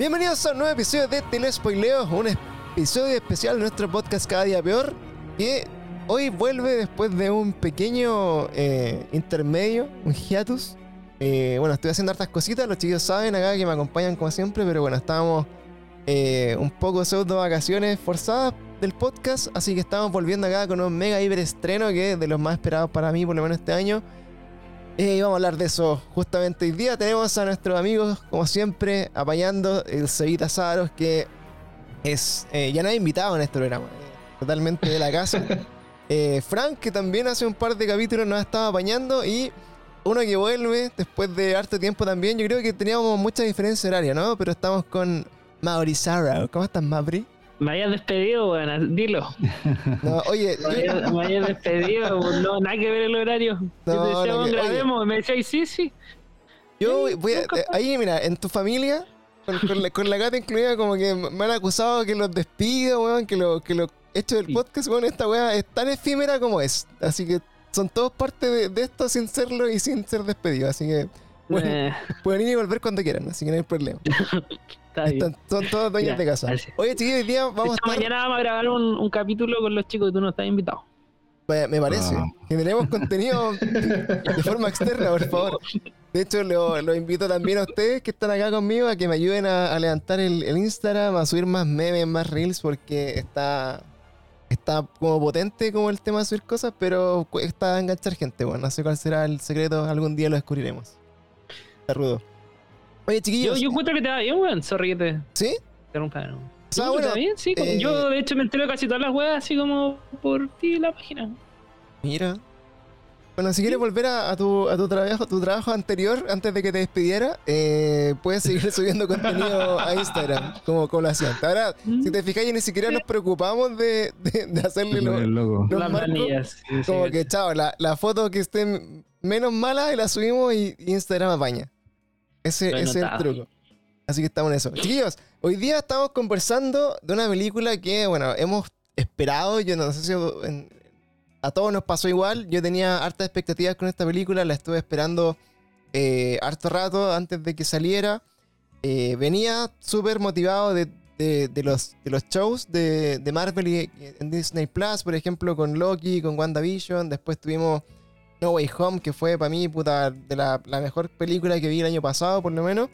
Bienvenidos a un nuevo episodio de Telespoileo, un episodio especial de nuestro podcast Cada Día Peor, que hoy vuelve después de un pequeño eh, intermedio, un hiatus. Eh, bueno, estoy haciendo hartas cositas, los chicos saben acá que me acompañan como siempre, pero bueno, estábamos eh, un poco pseudo vacaciones forzadas del podcast, así que estamos volviendo acá con un mega hiper estreno que es de los más esperados para mí, por lo menos este año. Eh, y vamos a hablar de eso justamente hoy día. Tenemos a nuestros amigos, como siempre, apañando el Cevita Saros, que es eh, ya no hay invitado en este programa, eh, totalmente de la casa. Eh, Frank, que también hace un par de capítulos nos estaba apañando, y uno que vuelve después de harto tiempo también. Yo creo que teníamos mucha diferencia horaria, ¿no? Pero estamos con Mauri Sara. ¿Cómo estás, Mauri? Me hayas despedido, weón, dilo. No, oye, Me hayas, me hayas despedido, weón, no, nada que ver el horario. No, Yo te decía, no, que- grabemos, me decías, sí, sí. Yo Sí, voy a, eh, ahí, mira, en tu familia, con, con la, con la gata incluida, como que me han acusado que los despido, weón, que lo, que lo hecho del Sí. podcast, weón, esta weá es tan efímera como es. Así que son todos parte de, de esto sin serlo y sin ser despedido. Así que bueno, Eh, pueden ir y volver cuando quieran, así que no hay problema. está bien. Están- son todos dueños Ya, de casa. Oye, chiquillos, hoy día vamos a Esta estar... mañana vamos a grabar un, un capítulo con los chicos y tú no estás invitado. Me, me parece. Ah. Generemos contenido de forma externa, por favor. De hecho, lo, lo invito también a ustedes que están acá conmigo a que me ayuden a, a levantar el, el Instagram, a subir más memes, más reels, porque está, está como potente como el tema de subir cosas, pero está a enganchar gente. Bueno, no sé cuál será el secreto, algún día lo descubriremos. Está rudo. Oye, Yo, chiquillos, yo encuentro que te va bien, weón. Sorry que te ¿sí? interrumpa. ¿no? O sea, No, bueno, ¿Te bien? Sí, como- eh, yo de hecho me entero casi todas las weas así como por ti la página. Mira. Bueno, si quieres volver a, a tu, a tu trabajo, tu trabajo anterior, antes de que te despidiera, eh, puedes seguir subiendo contenido a Instagram, como, hacías. Ahora, si te fijas, ni siquiera nos preocupamos de, de, de hacerle lo, el logo. los las marcos, planillas. sí, sí, como sí. que, chao, la, la foto que esté menos mala y la subimos y, y Instagram apaña. Ese, es el truco. Así que estamos en eso. Chiquillos, hoy día estamos conversando de una película que, bueno, hemos esperado. Yo no sé si en- a todos nos pasó igual. Yo tenía hartas expectativas con esta película. La estuve esperando eh, harto rato antes de que saliera. Eh, venía súper motivado de, de- de los, de los shows de, de Marvel y, en Disney Plus, por ejemplo, con Loki, con WandaVision. Después tuvimos No Way Home, que fue para mí puta, de la, mejor película que vi el año pasado, por lo menos.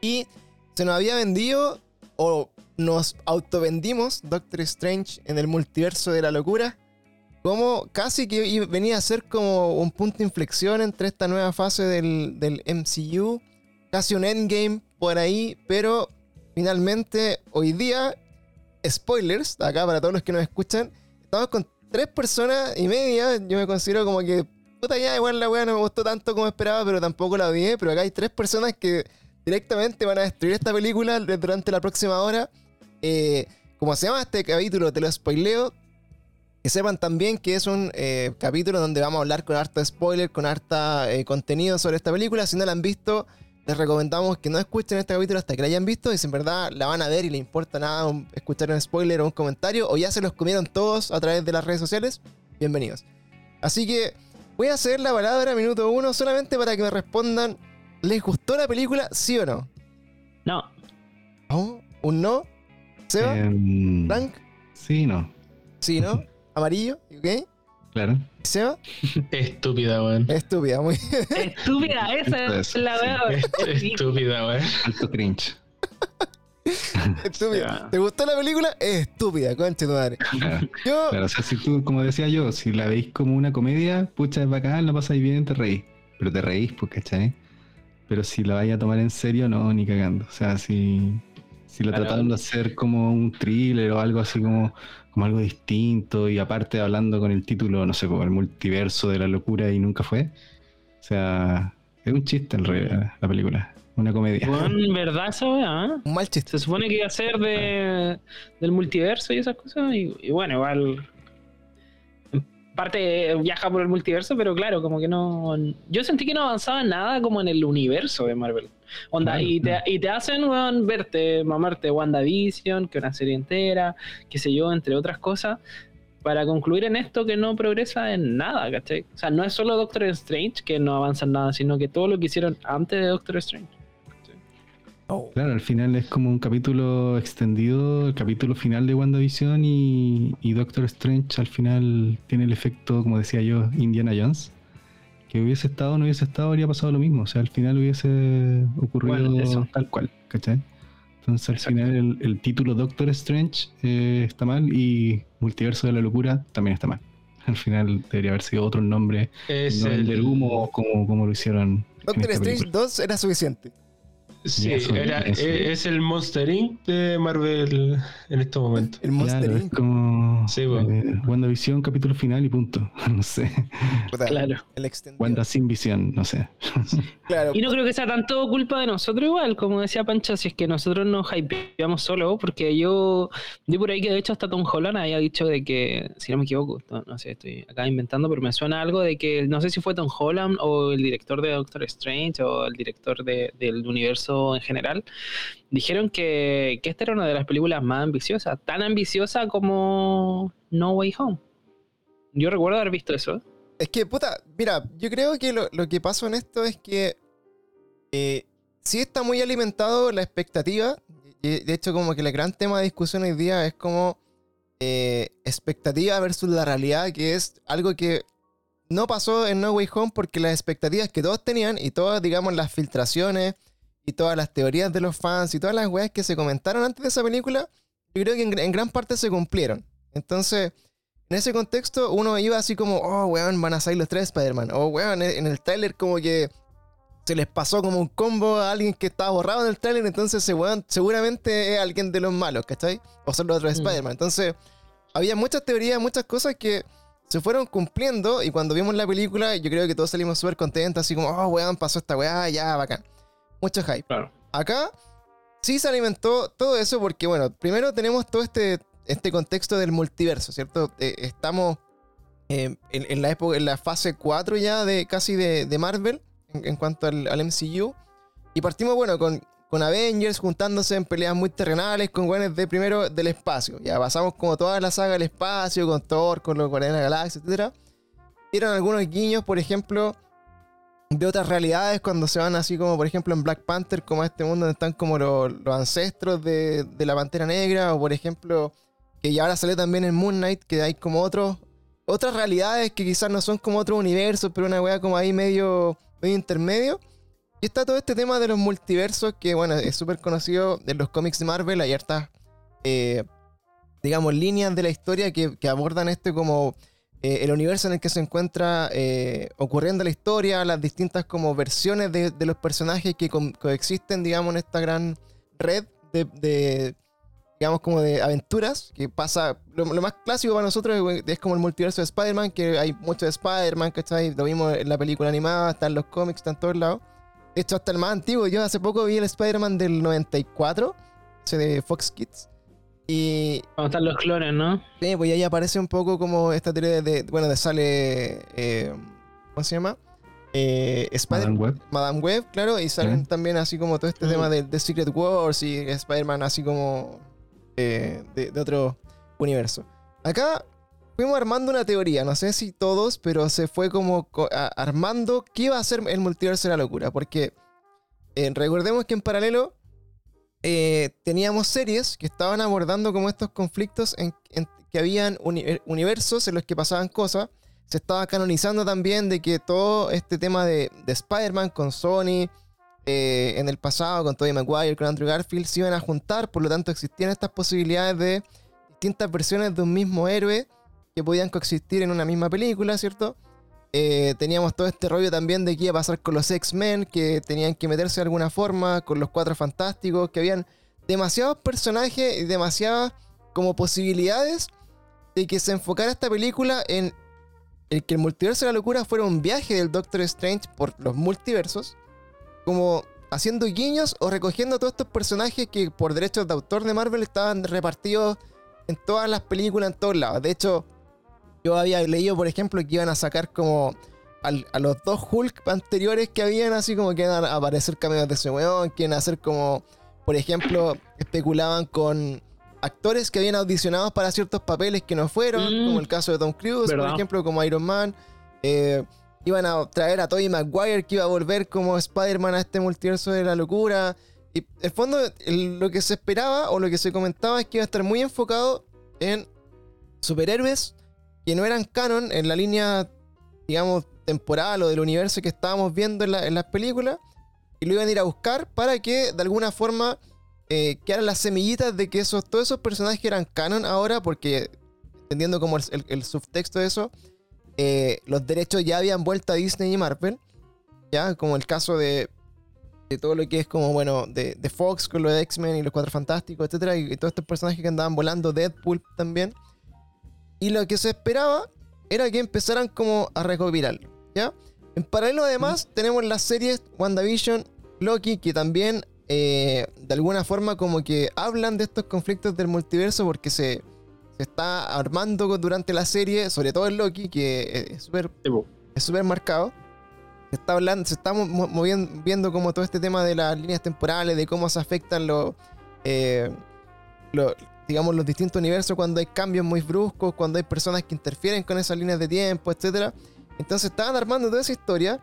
Y se nos había vendido, o nos autovendimos, Doctor Strange en el multiverso de la locura. Como casi que venía a ser como un punto de inflexión entre esta nueva fase del, del MCU. Casi un endgame por ahí, pero finalmente hoy día, spoilers, acá para todos los que nos escuchan, estamos con tres personas y media. Yo me considero como que, ya, igual la weá no me gustó tanto como esperaba, pero tampoco la odié. Pero acá hay tres personas que directamente van a destruir esta película durante la próxima hora. Eh, como se llama este capítulo, te lo spoileo. Que sepan también que es un eh, capítulo donde vamos a hablar con harta spoiler, con harta eh, contenido sobre esta película. Si no la han visto, les recomendamos que no escuchen este capítulo hasta que la hayan visto. Y si en verdad la van a ver y le importa nada escuchar un spoiler o un comentario, o ya se los comieron todos a través de las redes sociales, bienvenidos. Así que voy a hacer la palabra minuto uno solamente para que me respondan: ¿les gustó la película? ¿Sí o no? No, ¿Oh? ¿Un no? ¿Seba? Em, ¿Frank? Sí, no. Sí, ¿no? ¿Amarillo? ¿Ok? Claro. ¿Seba? Estúpida, weón. Estúpida, muy estúpida, esa es la weón. Estúpida, weón. Alto cringe. estúpida. ¿Te gustó la película? Estúpida, conche tu madre. Claro, Yo, claro, o sea, si tú, como decía yo, si la veis como una comedia, pucha, es bacán, la pasáis bien, te reís. Pero te reís, pues, ¿cachai? Pero si la vais a tomar en serio, no, ni cagando. O sea, si, si la Claro. trataron de hacer como un thriller o algo así como, como algo distinto y aparte hablando con el título, no sé, como el multiverso de la locura y nunca fue. O sea, es un chiste en realidad la película. Una comedia. Weón, ¿verdad esa wea? eh? un mal chiste. Se supone que iba a ser de, del multiverso y esas cosas. Y, y bueno, igual. En parte viaja por el multiverso, pero claro, como que no. Yo sentí que no avanzaba nada como en el universo de Marvel. Onda, Claro, y, te, claro. y te hacen weón, verte, mamarte WandaVision, que una serie entera, qué sé yo, entre otras cosas, para concluir en esto que no progresa en nada, ¿cachai? O sea, no es solo Doctor Strange que no avanza en nada, sino que todo lo que hicieron antes de Doctor Strange. Oh. Claro, al final es como un capítulo extendido, el capítulo final de WandaVision y, y Doctor Strange al final tiene el efecto, como decía yo, Indiana Jones. Que hubiese estado o no hubiese estado, habría pasado lo mismo. O sea, al final hubiese ocurrido Bueno, eso. tal cual, ¿cachai? Entonces al Exacto. final el, el título Doctor Strange eh, está mal y Multiverso de la Locura también está mal. Al final debería haber sido otro nombre, Es no el vender humo como, como lo hicieron. en Doctor esta Strange película. 2 era suficiente. Sí, Eso, era, eso. eh, es el Monster Inc. de Marvel en estos momentos. El Monster Claro, es Inc. como Sí, bueno. eh, WandaVision capítulo final y punto. No sé. Claro. El. Wanda sin visión, no sé. Claro. Y no creo que sea tanto culpa de nosotros igual, como decía Pancha, si es que nosotros nos hypeamos solo, porque yo vi por ahí que de hecho hasta Tom Holland había dicho de que, si no me equivoco, no, no sé, estoy acá inventando, pero me suena algo de que no sé si fue Tom Holland o el director de Doctor Strange o el director de- del universo en general, dijeron que, que esta era una de las películas más ambiciosas, tan ambiciosa como No Way Home. Yo recuerdo haber visto eso. Es que, puta, mira, yo creo que lo, lo que pasa en esto es que eh, sí está muy alimentado la expectativa. y de hecho, como que el gran tema de discusión hoy día es como eh, expectativa versus la realidad, que es algo que no pasó en No Way Home porque las expectativas que todos tenían y todas, digamos, las filtraciones y todas las teorías de los fans y todas las weas que se comentaron antes de esa película, yo creo que en, en gran parte se cumplieron. Entonces, en ese contexto, uno iba así como, oh, weón, van a salir los tres Spider-Man. O, weón, en el tráiler como que se les pasó como un combo a alguien que estaba borrado en el tráiler, entonces ese weón seguramente es alguien de los malos, ¿cachai? O son los otros Mm. Spider-Man. Entonces, había muchas teorías, muchas cosas que se fueron cumpliendo y cuando vimos la película, yo creo que todos salimos súper contentos, así como, oh, weón, pasó esta weá, ya, bacán. Mucho hype. Claro. Acá sí se alimentó todo eso porque, bueno, primero tenemos todo este, este contexto del multiverso, ¿cierto? Eh, estamos eh, en, en la época, en la fase 4 ya de casi de, de Marvel en, en cuanto al, al MCU. Y partimos, bueno, con, con Avengers juntándose en peleas muy terrenales con güeyes de primero del espacio. Ya pasamos como toda la saga del espacio, con Thor, con los Guardianes de la Galaxia, etc. Dieron algunos guiños, por ejemplo, de otras realidades cuando se van así como, por ejemplo, en Black Panther, como a este mundo donde están como los, los ancestros de, de la Pantera Negra, o por ejemplo, que ya ahora sale también en Moon Knight, que hay como otros otras realidades que quizás no son como otros universos, pero una wea como ahí medio, medio intermedio. Y está todo este tema de los multiversos, que bueno, es súper conocido en los cómics de Marvel, hay hartas, eh, digamos, líneas de la historia que, que abordan este como eh, el universo en el que se encuentra eh, ocurriendo la historia, las distintas como versiones de, los personajes que co- coexisten, digamos, en esta gran red de, digamos, como de aventuras, que pasa, lo, más clásico para nosotros es, es como el multiverso de Spider-Man, que hay mucho de Spider-Man, ¿cachai? Lo vimos en la película animada, está en los cómics, está en todos lados. De hecho, hasta el más antiguo, yo hace poco vi el Spider-Man del 94, ese de Fox Kids, y Cuando están los clones, ¿no? Sí, pues ahí aparece un poco como esta teoría de, de- bueno, de sale, eh, ¿cómo se llama? Eh, Spider Madame Web. Madame Web, claro, y salen Sí. también así como todo este Mm. tema de, de Secret Wars y Spider-Man así como eh, de, de otro universo. Acá fuimos armando una teoría, no sé si todos, pero se fue como armando qué iba a ser el multiverso de la locura, porque eh, recordemos que en paralelo eh, teníamos series que estaban abordando como estos conflictos en, que habían uni- universos en los que pasaban cosas. Se estaba canonizando también de que todo este tema de, de Spider-Man con Sony eh, en el pasado, con Tobey Maguire, con Andrew Garfield, se iban a juntar. Por lo tanto, existían estas posibilidades de distintas versiones de un mismo héroe que podían coexistir en una misma película, ¿cierto? Eh, teníamos todo este rollo también de qué iba a pasar con los X-Men, que tenían que meterse de alguna forma, con los Cuatro Fantásticos, que habían demasiados personajes y demasiadas como posibilidades de que se enfocara esta película en el que el multiverso de la locura fuera un viaje del Doctor Strange por los multiversos, como haciendo guiños o recogiendo todos estos personajes que por derechos de autor de Marvel estaban repartidos en todas las películas, en todos lados. De hecho, yo había leído, por ejemplo, que iban a sacar como al- a los dos Hulk anteriores que habían, así como que iban a aparecer cameos de ese weón, que iban a hacer como, por ejemplo, especulaban con actores que habían audicionado para ciertos papeles que no fueron, Mm. como el caso de Tom Cruise, por ejemplo, como Iron Man. Eh, iban a traer a Tobey Maguire que iba a volver como Spider-Man a este multiverso de la locura. Y en el fondo, el- lo que se esperaba o lo que se comentaba es que iba a estar muy enfocado en superhéroes que no eran canon en la línea, digamos, temporal o del universo que estábamos viendo en, la- en las películas. Y lo iban a ir a buscar para que de alguna forma eh, quedaran las semillitas de que esos, todos esos personajes eran canon ahora, porque entendiendo como el, subtexto de eso, eh, los derechos ya habían vuelto a Disney y Marvel. Ya, como el caso de, de todo lo que es como, bueno, de, de Fox con lo de X-Men y los Cuatro Fantásticos, etcétera, y todos estos personajes que andaban volando, Deadpool también. Y lo que se esperaba era que empezaran como a recopilarlo, ¿ya? En paralelo además tenemos las series WandaVision, Loki, que también eh, de alguna forma como que hablan de estos conflictos del multiverso porque se, se está armando durante la serie, sobre todo en Loki, que es súper es marcado. Se está hablando, se está mo- mo- moviendo, viendo como todo este tema de las líneas temporales, de cómo se afectan los, eh, lo- digamos, los distintos universos cuando hay cambios muy bruscos, cuando hay personas que interfieren con esas líneas de tiempo, etcétera. Entonces estaban armando toda esa historia.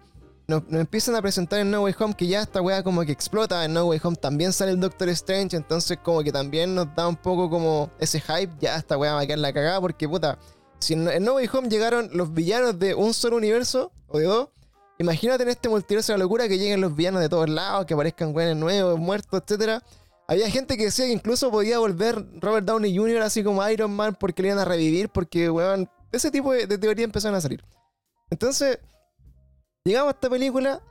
Nos, nos empiezan a presentar en No Way Home que ya esta weá como que explota. En No Way Home también sale el Doctor Strange. Entonces como que también nos da un poco como ese hype. Ya esta weá va a quedar la cagada porque puta. Si en, en No Way Home llegaron los villanos de un solo universo o de dos. Imagínate en este multiverso de la locura que lleguen los villanos de todos lados, que aparezcan weones nuevos, muertos, etcétera. Había gente que decía que incluso podía volver Robert Downey Jr. así como Iron Man porque le iban a revivir, porque, weón, ese tipo de, de teoría empezaron a salir. Entonces, llegamos a esta película.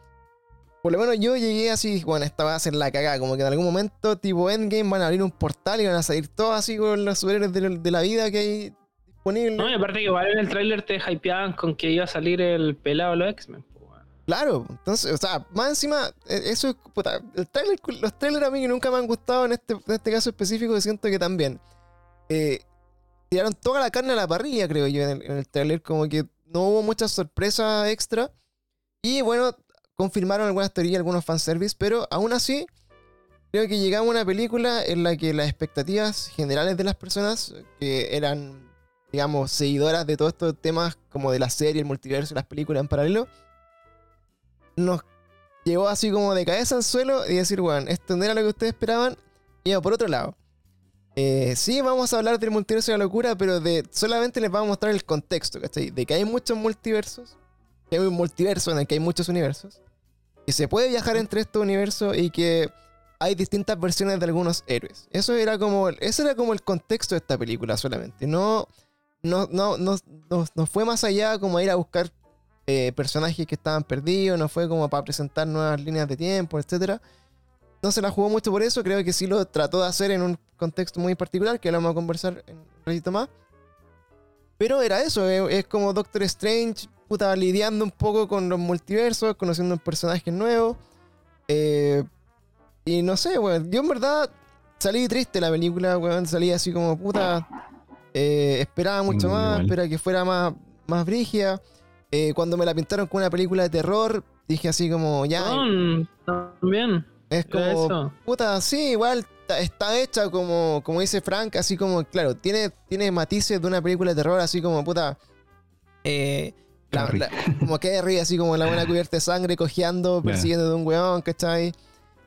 Por lo menos yo llegué así, bueno, esta va a ser la cagada. Como que en algún momento, tipo Endgame, van a abrir un portal y van a salir todos así con los superhéroes de, la vida que hay disponibles. No, y aparte que igual en el tráiler te hypeaban con que iba a salir el pelado de los X-Men. Claro, entonces, o sea, más encima, eh, eso es, puta, los trailers a mí nunca me han gustado en este, en este caso específico, siento que también. eh, tiraron toda la carne a la parrilla, creo yo, en el, trailer, como que no hubo muchas sorpresas extra. Y bueno, confirmaron algunas teorías, algunos fanservice, pero aún así, creo que llegamos a una película en la que las expectativas generales de las personas, que eran, digamos, seguidoras de todos estos temas como de la serie, el multiverso las películas en paralelo, nos llevó así como de cabeza al suelo y decir, bueno, esto no era lo que ustedes esperaban, iba por otro lado. Eh, sí, vamos a hablar del multiverso de la locura, pero de solamente les vamos a mostrar el contexto, ¿cachai? De que hay muchos multiversos, que hay un multiverso en el que hay muchos universos, que se puede viajar entre estos universos y que hay distintas versiones de algunos héroes. Eso era como, ese era como el contexto de esta película solamente. No, no, no, no, no, no fue más allá como ir a buscar eh, personajes que estaban perdidos, no fue como para presentar nuevas líneas de tiempo, etcétera. No se la jugó mucho por eso, creo que sí lo trató de hacer en un contexto muy particular, que lo vamos a conversar en un ratito más. Pero era eso, es, es como Doctor Strange, puta, lidiando un poco con los multiversos, conociendo personajes nuevos. Eh, y no sé, weón, yo en verdad salí triste la película, weón, salí así como puta. eh, esperaba mucho Mm, más, esperaba que fuera más, más brígida. Eh, cuando me la pintaron con una película de terror, dije así como, ya, No, también. es como, Eso. puta, sí, igual está hecha como, como dice Frank, así como, claro, tiene, tiene matices de una película de terror, así como, puta, eh, la- la- como Kerry, así como la buena cubierta de sangre, cojeando, persiguiendo de un weón, ¿cachai?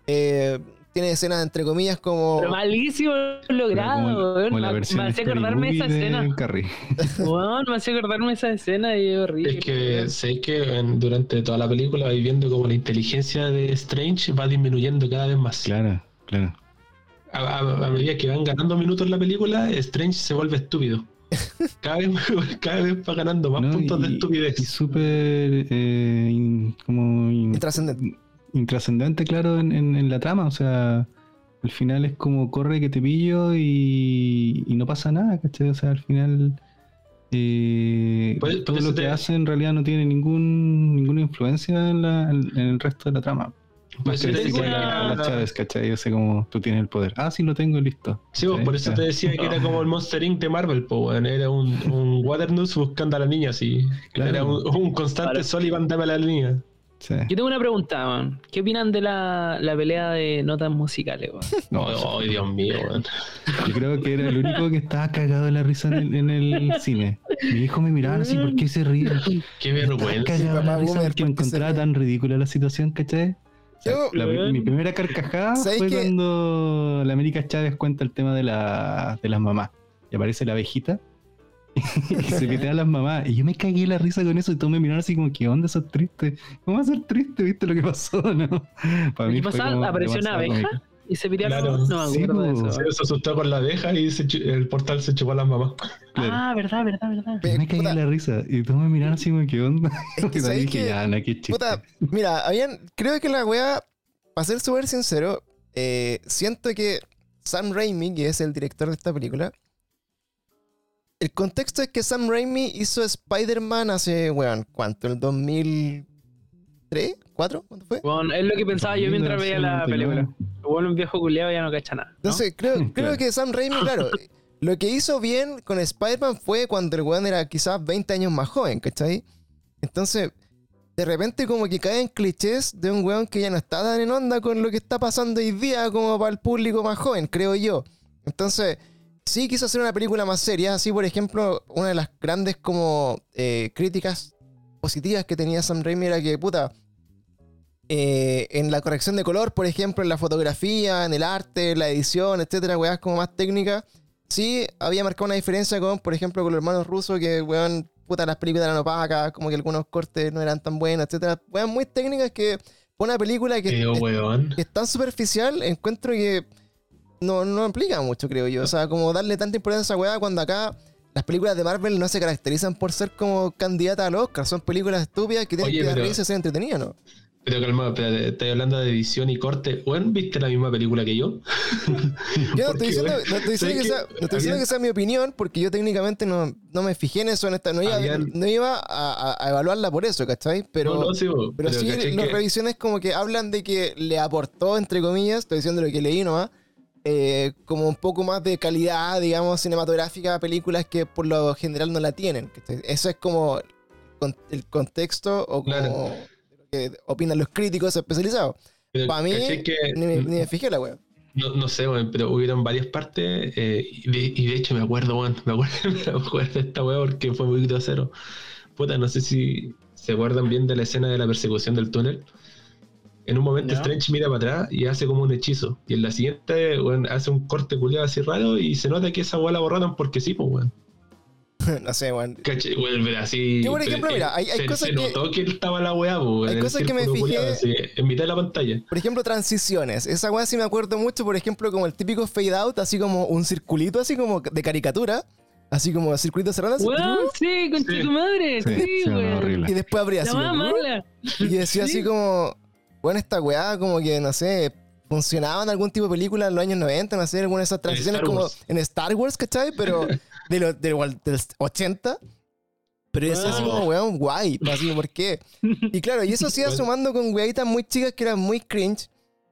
Eh, tiene escenas, entre comillas, como... Pero malísimo Como, logrado, weón. como la Me- versión Me hacía acordarme esa escena. Weón, me hacía acordarme esa escena y es horrible. Es que sé que en- durante toda la película vais viendo como la inteligencia de Strange va disminuyendo cada vez más. Claro, claro. A, a- a medida que van ganando minutos en la película, Strange se vuelve estúpido. Cada vez, cada vez va ganando más No, puntos de estupidez. Y súper eh, como in- Intrascendente. Intrascendente, claro, en, en- en la trama. O sea, al final es como corre que te pillo y, y no pasa nada, ¿cachai? O sea, al final eh, Pues- todo eso lo que te- hace en realidad no tiene ningún ninguna influencia en, la- en- en el resto de la trama. Eso que te decía la, la Chávez, ¿cachai? O sea, como tú tienes el poder. Ah, sí, lo tengo, listo. Sí, pues, ¿Cachai? por eso te decía que era como el Monster Inc. de Marvel, po, weón. Era un, un Waternoose buscando a la niña, así. Claro. Era un, un constante Claro. Sullivan, dame a la niña. Sí. Yo tengo una pregunta. ¿Qué opinan de la, la pelea de notas musicales? No, Oh, ay, Dios mío, weón. Yo creo que era el único que estaba cagado de la risa en el, en el cine. Mi hijo me miraba así, ¿por qué se ríe? Qué vergüenza. cagado de papá la risa boomer, porque ¿por qué se encontraba tan ridícula la situación, ¿cachai? Yo- La- mi primera carcajada ¿Sabes fue cuando la América Chávez cuenta el tema de, la, de las mamás. Y aparece la abejita y se pitea a las mamás. Y yo me cagué la risa con eso y todos me miraron así como, ¿qué onda? Eso es triste. ¿Cómo va a ser triste? ¿Viste lo que pasó? ¿no? Para ¿Qué fue pasaba? como ¿Apareció una abeja? Y se pidió Claro. No Sí, acuerdo de po. eso. Se asustó con la abeja y se el portal se chupó a las mamás. Claro. Ah, verdad, verdad, verdad. Yo me cagué Puta. la risa y todos me miraron así como, ¿qué onda? Es que y ¿sabes dije, qué? ya, no, qué chiste. Puta, mira, habían, creo que la weá, para ser súper sincero, eh, siento que Sam Raimi, que es el director de esta película, el contexto es que Sam Raimi hizo Spider-Man hace, weón, ¿cuánto? ¿El 2003? ¿4? ¿Cuánto fue? Bueno, es lo que pensaba yo mientras veía la película. Bueno, un viejo culiado ya no cacha nada. ¿no? Entonces, creo, creo Claro. que Sam Raimi, claro, lo que hizo bien con Spider-Man fue cuando el weón era quizás 20 años más joven, ¿cachai? Entonces, de repente como que caen clichés de un weón que ya no está tan en onda con lo que está pasando hoy día como para el público más joven, creo yo. Entonces, sí quiso hacer una película más seria, así por ejemplo, una de las grandes como eh, críticas positivas que tenía Sam Raimi era que, puta, eh, en la corrección de color, por ejemplo, en la fotografía, en el arte, en la edición, etcétera, weas como más técnicas, sí había marcado una diferencia con, por ejemplo, con los hermanos rusos, que weón, puta, las películas eran opacas, como que algunos cortes no eran tan buenos, etcétera. Weas muy técnicas que una película que, es, que es tan superficial, encuentro que no, no implica mucho, creo yo. O sea, como darle tanta importancia a esa weá cuando acá. Las películas de Marvel no se caracterizan por ser como candidatas al Oscar, son películas estúpidas que tienen Oye, que dar pero- risa y ser entretenidas, ¿no? Pero calma, espérate, estoy hablando de edición y corte. Weón, ¿viste la misma película que yo? Yo no estoy diciendo, no estoy diciendo, ¿sabes que, sea, no estoy diciendo Habían- que sea mi opinión, porque yo técnicamente no, no me fijé en eso, en esta, no iba, Habían- no iba a, evaluarla por eso, ¿cachai? Pero, no, no, sí, bo, pero, sí, ¿cachai las que- revisiones como que hablan de que le aportó, entre comillas, estoy diciendo lo que leí nomás, eh, como un poco más de calidad, digamos, cinematográfica a películas que por lo general no la tienen. Eso es como el contexto o como Claro. lo que opinan los críticos especializados. Para mí, ¿cachai que- ni, me- ni me fijé la wea. No, no sé, weón, pero hubieron varias partes eh, y, de, y de hecho me acuerdo, weón, me acuerdo, me acuerdo de esta weá porque fue muy grosero. Puta, no sé si se acuerdan bien de la escena de la persecución del túnel. En un momento Ya. Strange mira para atrás y hace como un hechizo. Y en la siguiente, weón, hace un corte culiado así raro y se nota que esa weá la borraron porque sí, pues, weón. no sé, weón. Caché, weón, pero así. Yo, por ejemplo, mira, hay- hay se, cosas se que- notó que estaba la weá, pues, hay cosas que me fijé- culiado, así, en mitad de la pantalla. Por ejemplo, transiciones. Esa weá sí me acuerdo mucho, por ejemplo, como el típico fade out, así como un circulito, así como de caricatura. Así como circulito cerrado. así, Weón, sí, con Sí. tu madre. Sí, Sí, sí, no, weón. horrible. Y después abría La así. más como, mala. y decía así Sí. como, bueno, esta weá como que, no sé, funcionaba en algún tipo de película en los años 90, no sé, alguna de esas transiciones como en Star Wars, ¿cachai? Pero de los de, los- de los 80. Pero así Wow. como, weón, guay, así, ¿por qué? Y claro, y eso se iba Bueno. sumando con weitas muy chicas que eran muy cringe.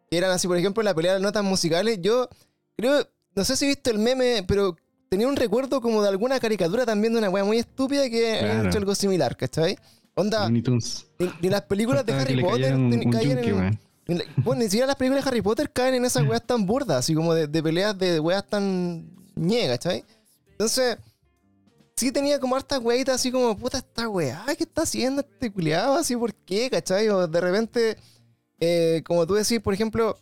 Que eran así, por ejemplo, la pelea de las notas musicales. Yo creo, no sé si viste el meme, pero tenía un recuerdo como de alguna caricatura también de una wea muy estúpida que había Claro. hecho algo similar, ¿cachai? Onda, ni, ni las películas de Harry Potter un- un yunque, en, weón. en la- bueno, ni siquiera las películas de Harry Potter caen en esas weas tan burdas, así como de, de peleas de weas tan ñegas, ¿cachai? Entonces, sí tenía como hartas weitas así como, puta, esta weá, ¿qué está haciendo este culiado? Así, ¿por qué? ¿cachai? O de repente, eh, como tú decís, por ejemplo,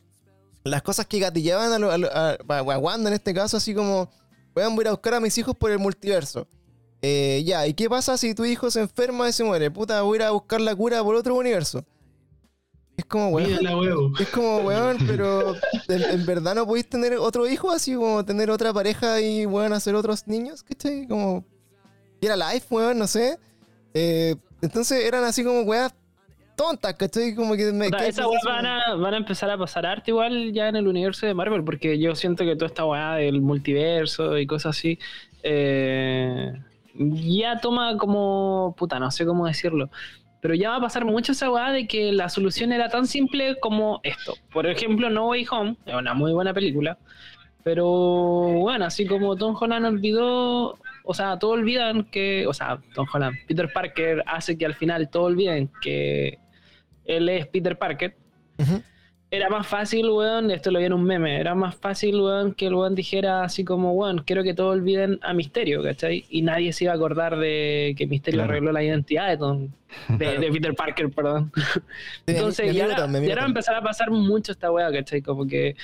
las cosas que gatillaban a, lo- a, lo- a- a Wanda en este caso, así como, weón, voy a buscar a mis hijos por el multiverso. Eh, ya, ¿y qué pasa si tu hijo se enferma y se muere? Puta, voy a ir a buscar la cura por otro universo. Es como, weón. Es como, weón, pero ¿en, en verdad no podéis tener otro hijo, así como tener otra pareja y, weón, hacer otros niños, ¿cachai? Como, era life, weón, no sé. Eh, entonces eran así como, weas tontas, ¿cachai? Como que me... Que- Esas weas van a, van a empezar a pasar arte igual ya en el universo de Marvel, porque yo siento que toda esta weá del multiverso y cosas así, eh, ya toma como, puta, no sé cómo decirlo, pero ya va a pasar mucho esa de que la solución era tan simple como esto. Por ejemplo, No Way Home, es una muy buena película, pero bueno, así como Tom Holland olvidó, o sea, todos olvidan que, o sea, Tom Holland, Peter Parker hace que al final todos olviden que él es Peter Parker. Era más fácil, weón, esto lo vi en un meme, era más fácil, weón, que el weón dijera así como, weón, quiero que todos olviden a Misterio, ¿cachai? Y nadie se iba a acordar de que Misterio Claro. arregló la identidad de, Tom- de, de Peter Parker, perdón. Entonces, me y miro ahora, va a empezar a pasar mucho esta weá, ¿cachai? Como que.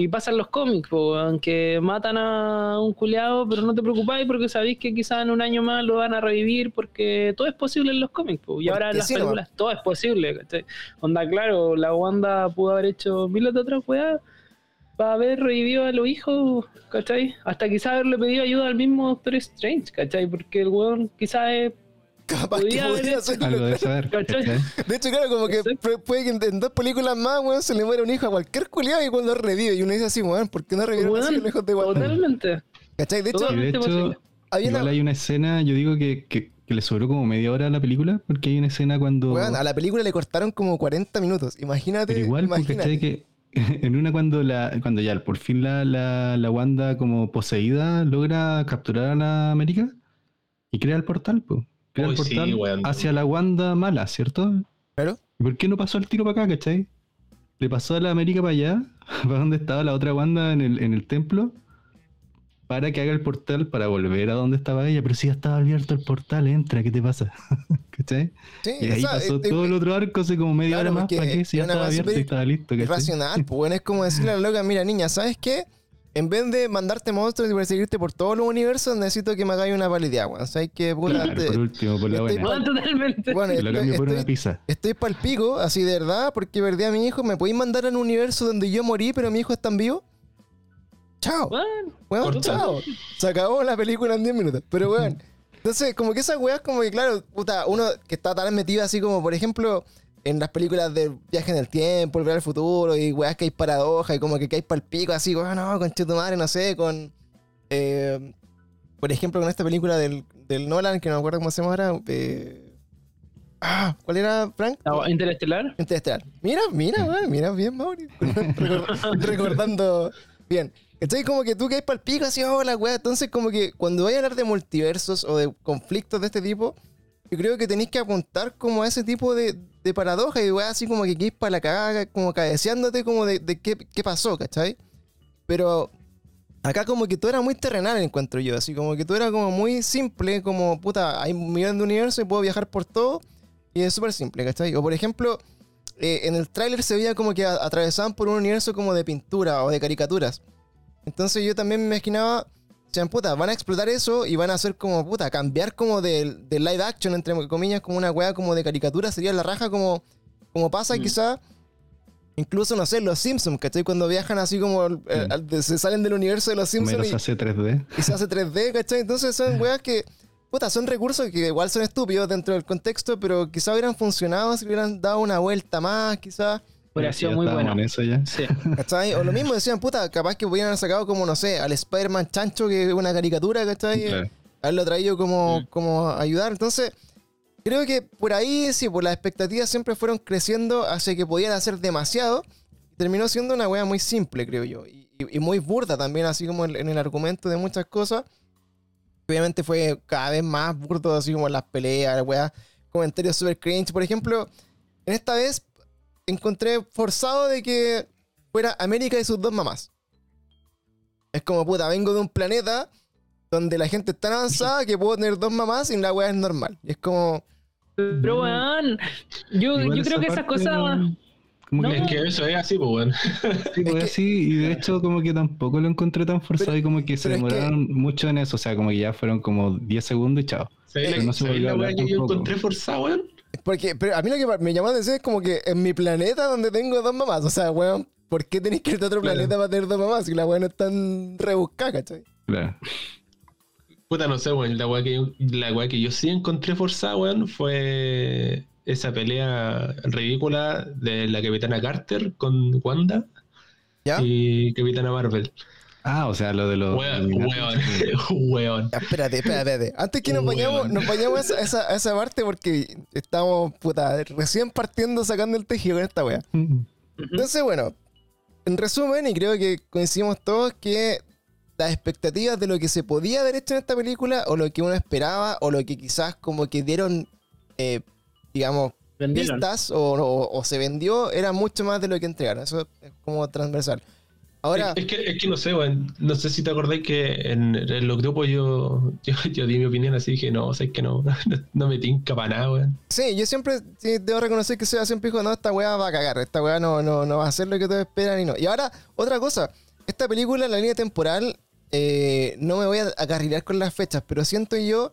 Y pasan los cómics, po, weón, que matan a un culiado, pero no te preocupáis porque sabéis que quizás en un año más lo van a revivir porque todo es posible en los cómics, po. Y ahora en las sí, películas todo es posible, ¿cachai? Onda, claro, la Wanda pudo haber hecho miles de otras weas para haber revivido a los hijos, ¿cachai? Hasta quizás haberle pedido ayuda al mismo Doctor Strange, ¿cachai? Porque el weón quizás es. Capaz que Podría ser. Algo de hecho, claro, como que puede que en, dos películas más, weón, se le muera un hijo a cualquier culiado y cuando revive. Y uno dice así, weón, ¿por qué no revivieron así hijos de Wanda? Totalmente. ¿Cachai? De hecho, de hecho, había una, igual hay una escena, yo digo que, que, que le sobró como media hora a la película, porque hay una escena cuando... weón, a la película le cortaron como 40 minutos. Imagínate, Pero igual, porque imagínate. ¿cachai? que en una cuando la cuando ya por fin la, la, la Wanda como poseída logra capturar a la América y crea el portal, pues. Crea el Uy, sí, portal weón. hacia la Wanda mala, ¿cierto? Claro. ¿Y por qué no pasó el tiro para acá, cachai? Le pasó a la América para allá, para donde estaba la otra Wanda en el, en el templo, para que haga el portal para volver a donde estaba ella. Pero si ya estaba abierto el portal, entra, ¿qué te pasa? ¿Cachai? Sí, Y ahí o sea, pasó es- todo el otro arco, hace como media Claro, hora más, ¿para qué? Si ya estaba abierto y estaba listo, ¿cachai? irracional, pues bueno, es como decirle a la loca, mira niña, ¿sabes qué? En vez de mandarte monstruos y perseguirte por todos los universos, necesito que me hagáis una pálida, weón. ¿Sabes qué? Puta, Claro, te- por último, por la buena. Totalmente. bueno, Te lo estoy, cambio por una pizza. estoy pa'l pico, así de verdad, porque perdí a mi hijo. ¿Me podéis mandar a un universo donde yo morí, pero mi hijo está en vivo? Chao. Weón, Corta. chao. Se acabó la película en 10 minutos. Pero, weón. Entonces, como que esas weas, como que, claro, puta, uno que está tan metido así como, por ejemplo, en las películas de viaje en el tiempo, volver al futuro, y weas que hay paradoja, y como que hay para el pico, así, weón, no, con tu madre, no sé, con. eh, por ejemplo, con esta película del, del Nolan, que no me acuerdo cómo se llama ahora. eh, ah, ¿cuál era, Frank? la- Interestelar. Interestelar. Mira, mira, weón, mira bien, Mauri. Recor- recordando bien. ¿Cachai? Como que tú que hay para el pico así, oh, la weá. Entonces, como que cuando vayas a hablar de multiversos o de conflictos de este tipo, yo creo que tenéis que apuntar como a ese tipo de, de paradoja y weá, así como que queís para la cagada, como cabeceándote como de, qué, qué pasó, ¿cachai? Pero acá como que todo era muy terrenal, encuentro yo. Así como que todo era como muy simple, como, puta, hay un millón de universos y puedo viajar por todo. Y es súper simple, ¿cachai? O por ejemplo, eh, en el tráiler se veía como que atravesaban por un universo como de pintura o de caricaturas. Entonces yo también me imaginaba, sean puta, van a explotar eso y van a hacer como puta, cambiar como de, de live action, entre comillas, como una weá como de caricatura, sería la raja como, como pasa Mm. quizá. Incluso, no sé, los Simpsons, ¿cachai? Cuando viajan así como, eh, Mm. se salen del universo de los Simpsons Menos y, hace 3D. y se hace 3D, ¿cachai? Entonces son weas que, puta, son recursos que igual son estúpidos dentro del contexto, pero quizá hubieran funcionado si hubieran dado una vuelta más, quizás. Hubiera sido muy bueno. en eso ya. Sí. ¿Cachai? O lo mismo decían, puta, capaz que hubieran sacado como, no sé, al Spider-Man Chancho, que es una caricatura, ¿cachai? Claro. Haberlo traído como, Mm. como ayudar. Entonces, creo que por ahí, sí, por las expectativas siempre fueron creciendo hacia que podían hacer demasiado. Terminó siendo una wea muy simple, creo yo. Y, y- y muy burda también, así como en, en el argumento de muchas cosas. Obviamente fue cada vez más burdo, así como en las peleas, la wea, comentarios super cringe. Por ejemplo, en esta vez encontré forzado de que fuera América y sus dos mamás. Es como, puta, vengo de un planeta donde la gente es tan avanzada que puedo tener dos mamás y la weá es normal. Y es como, Pero, weón, yo, yo creo que esas cosas. no- Como No. que, Es que eso es así, pues, weón. sí, pues, que- así, y de hecho como que tampoco lo encontré tan forzado Pero- y como que se pero es que- demoraron mucho en eso, o sea, como que ya fueron como 10 segundos y chao. ¿Sabes Pero no se ¿sabes volvió a la weá hablar que yo encontré forzada, weón? Porque pero a mí lo que me llamó la atención es como que en mi planeta donde tengo dos mamás, o sea, weón, ¿por qué tenéis que irte a otro Claro. planeta para tener dos mamás si la weá no es tan rebuscada, ¿cachai? Claro. Puta, no sé, weón. La weá que, yo- la weá que yo sí encontré forzada, weón, fue esa pelea ridícula de la Capitana Carter con Wanda ¿Ya? y Capitana Marvel. Ah, o sea, lo de los... Weón, weón, weón. Espérate, espérate, espérate. Antes que nos vayamos, nos vayamos a esa, a esa- a esa parte porque estamos, puta, recién partiendo sacando el tejido con esta weá. Mm. Entonces, bueno, en resumen, y creo que coincidimos todos que las expectativas de lo que se podía haber hecho en esta película, o lo que uno esperaba, o lo que quizás como que dieron, eh, digamos, Vendieron. pistas o, o- o se vendió era mucho más de lo que entregaron. Eso es como transversal. Ahora, Es, es que, es que no sé, weón. No sé si te acordáis que en, en los grupos yo, yo, yo di mi opinión así dije, no, o sea, es que no, no, no me tinca para nada, weón. sí, yo siempre sí, debo reconocer que Seba siempre dijo, no, esta weá va a cagar, esta weá no, no, no va a hacer lo que todos esperan y no. Y ahora, otra cosa, esta película, la línea temporal, eh, no me voy a acarrilar con las fechas, pero siento yo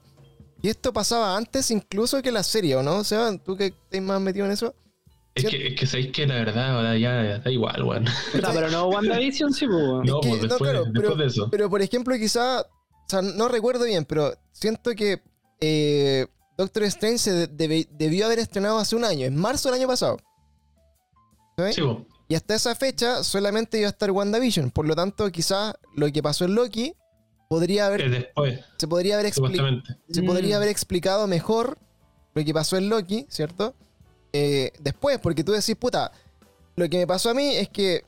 que esto pasaba antes incluso que la serie, ¿o no? Seba, tú que estás más metido en eso. Es que, es que sabéis que la verdad ahora ya da igual, weón. Puta, pero no WandaVision, sí, pues. weón. No, que- pues no, después, claro, después pero- de eso. Pero por ejemplo, quizá, o sea, no recuerdo bien, pero siento que eh, Doctor Strange se debe- debió haber estrenado hace un año, en marzo del año pasado. ¿sabes? Sí, po. Y hasta esa fecha solamente iba a estar WandaVision. Por lo tanto, quizás lo que pasó en Loki podría haber, Es después, se podría haber explicado. supuestamente. Se Mm. podría haber explicado mejor lo que pasó en Loki, ¿cierto? Eh, después, porque tú decís, puta, lo que me pasó a mí es que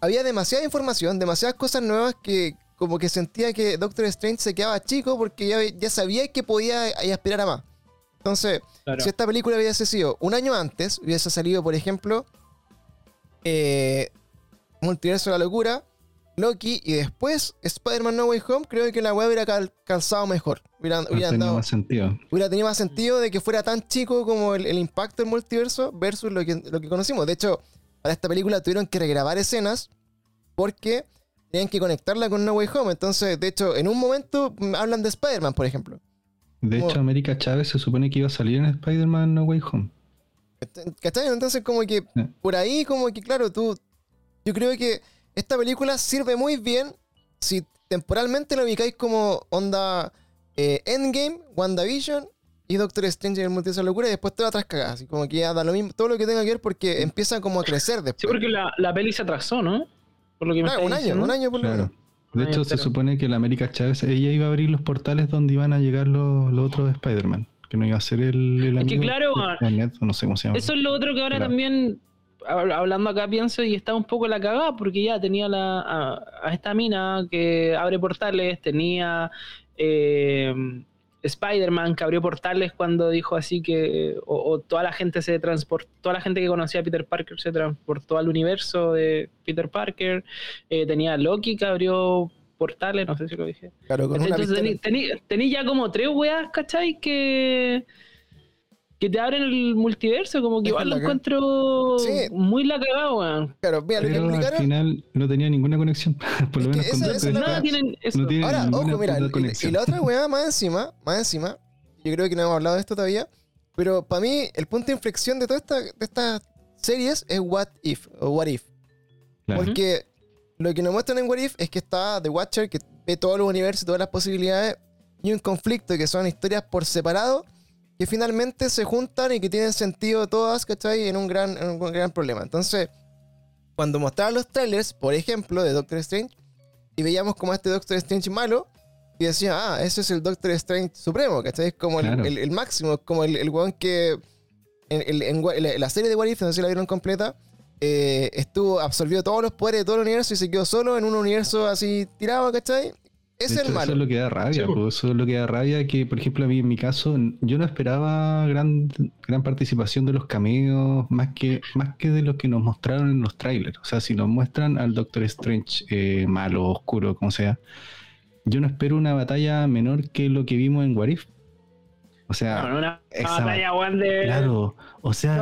había demasiada información, demasiadas cosas nuevas que como que sentía que Doctor Strange se quedaba chico porque ya, ya sabía que podía aspirar a más. Entonces, Claro. si esta película hubiese sido un año antes, hubiese salido, por ejemplo, eh, Multiverso de la Locura, Loki y después Spider-Man No Way Home, creo que la web hubiera cal- calzado mejor. Hubiera, hubiera más sentido. hubiera tenido más sentido de que fuera tan chico como el, el impacto del multiverso versus lo que, lo que conocimos. De hecho, para esta película tuvieron que regrabar escenas porque tenían que conectarla con No Way Home. Entonces, de hecho, en un momento mm, hablan de Spider-Man, por ejemplo. De Como- hecho, América Chávez se supone que iba a salir en Spider-Man No Way Home. ¿Cachai? Entonces, como que por ahí, como que, claro, tú. Yo creo que esta película sirve muy bien si temporalmente lo ubicáis como onda eh, Endgame, WandaVision y Doctor Strange en el Multiverso de Locura y después todas las cagadas. Así como que ya da lo mismo, todo lo que tenga que ver porque empieza como a crecer después. Sí, porque la, la peli se atrasó, ¿no? Por lo que me Claro, estás un año, diciendo. un año por lo Claro. menos. De Ah, hecho, se supone que la América Chávez, ella iba a abrir los portales donde iban a llegar los, los otros Spider-Man. Que no iba a ser el, el Es que amigo claro, de Magneto, no sé cómo se llama. Eso es lo otro que ahora Claro. también, hablando acá, pienso y está un poco la cagada, porque ya tenía la, a, a esta mina que abre portales, tenía eh, Spider-Man que abrió portales cuando dijo así que, o, o toda la gente se transportó, toda la gente que conocía a Peter Parker se transportó al universo de Peter Parker, Eh, tenía Loki que abrió portales, no sé si lo dije. Claro, con una Entonces pistola. tení, tení- tení ya como tres weas, ¿cachai? Que, que te abren el multiverso, como que igual lo encuentro Sí. muy la cagada, weón. Claro, mira, lo que Pero al final no tenía ninguna conexión. Por lo menos con esa- Doctor esa es la Nada Strange. tienen eso. No Ahora, ojo, mira, y- la otra weá más encima, más encima, yo creo que no hemos hablado de esto todavía, pero para mí el punto de inflexión de todas esta- estas series es What If, o What If. Claro. Porque lo que nos muestran en What If es que está The Watcher, que ve todos los universos y todas las posibilidades, y un conflicto que son historias por separado, que finalmente se juntan y que tienen sentido todas, ¿cachai? En un gran, en un gran problema. Entonces, cuando mostraban los trailers, por ejemplo, de Doctor Strange, y veíamos como este Doctor Strange malo, y decía, ah, ese es el Doctor Strange supremo, ¿cachai? Es como el, Claro. el- el máximo, es como el, el weón que en, la serie de What If, no sé si la vieron completa, eh, estuvo, absorbió todos los poderes de todo el universo y se quedó solo en un universo así tirado, ¿cachai? Es el malo. Eso es lo que da rabia, Sí, po, eso es lo que da rabia, que por ejemplo a mí en mi caso yo no esperaba gran, gran participación de los cameos, más que, más que de lo que nos mostraron en los trailers. O sea, si nos muestran al Doctor Strange eh, malo, oscuro, como sea, yo no espero una batalla menor que lo que vimos en What If. O sea, Bueno, una esa- batalla, de claro, o sea.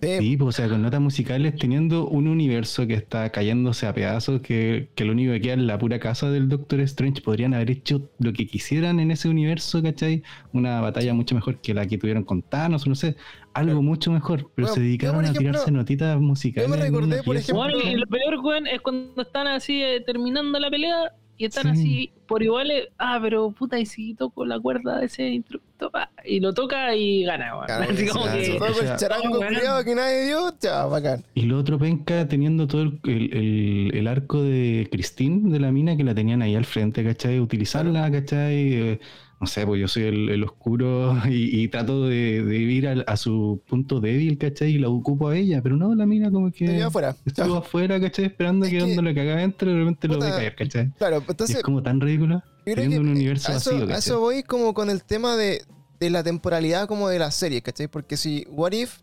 Sí, Sí, pues, o sea, con notas musicales, teniendo un universo que está cayéndose a pedazos, que, que lo único que queda es la pura casa del Doctor Strange, podrían haber hecho lo que quisieran en ese universo, ¿cachai? Una batalla mucho mejor que la que tuvieron con Thanos, no sé, algo mucho mejor, pero Bueno, se dedicaron a tirarse notitas musicales. yo me recordé, por ejemplo, Bueno, y lo peor, weón, es cuando están así eh, terminando la pelea y están Sí. así por iguales. Ah, pero puta, y si toco la cuerda de ese instrumento, pa, y lo toca y gana, weón. Claro, Así como sí, que. se fue con el o sea, charango weón. culiao que nadie dio, ya, bacán. Y lo otro penca teniendo todo el, el- el- el arco de Christine de la mina que la tenían ahí al frente, ¿cachai? Utilizarla, ¿cachai? No sé, pues yo soy el, el oscuro y, y trato de, de ir al- a, su punto débil, ¿cachai? Y la ocupo a ella, pero no, la mina como Te que afuera. estuvo afuera, ¿cachai? Esperando Es que cuando le cagaba adentro, de repente lo ve Puta, caer, ¿cachai? Claro, Y entonces es como tan ridículo. Teniendo que un universo a eso, vacío, a eso voy como con el tema de, de la temporalidad como de la serie, ¿cachai? Porque si What If,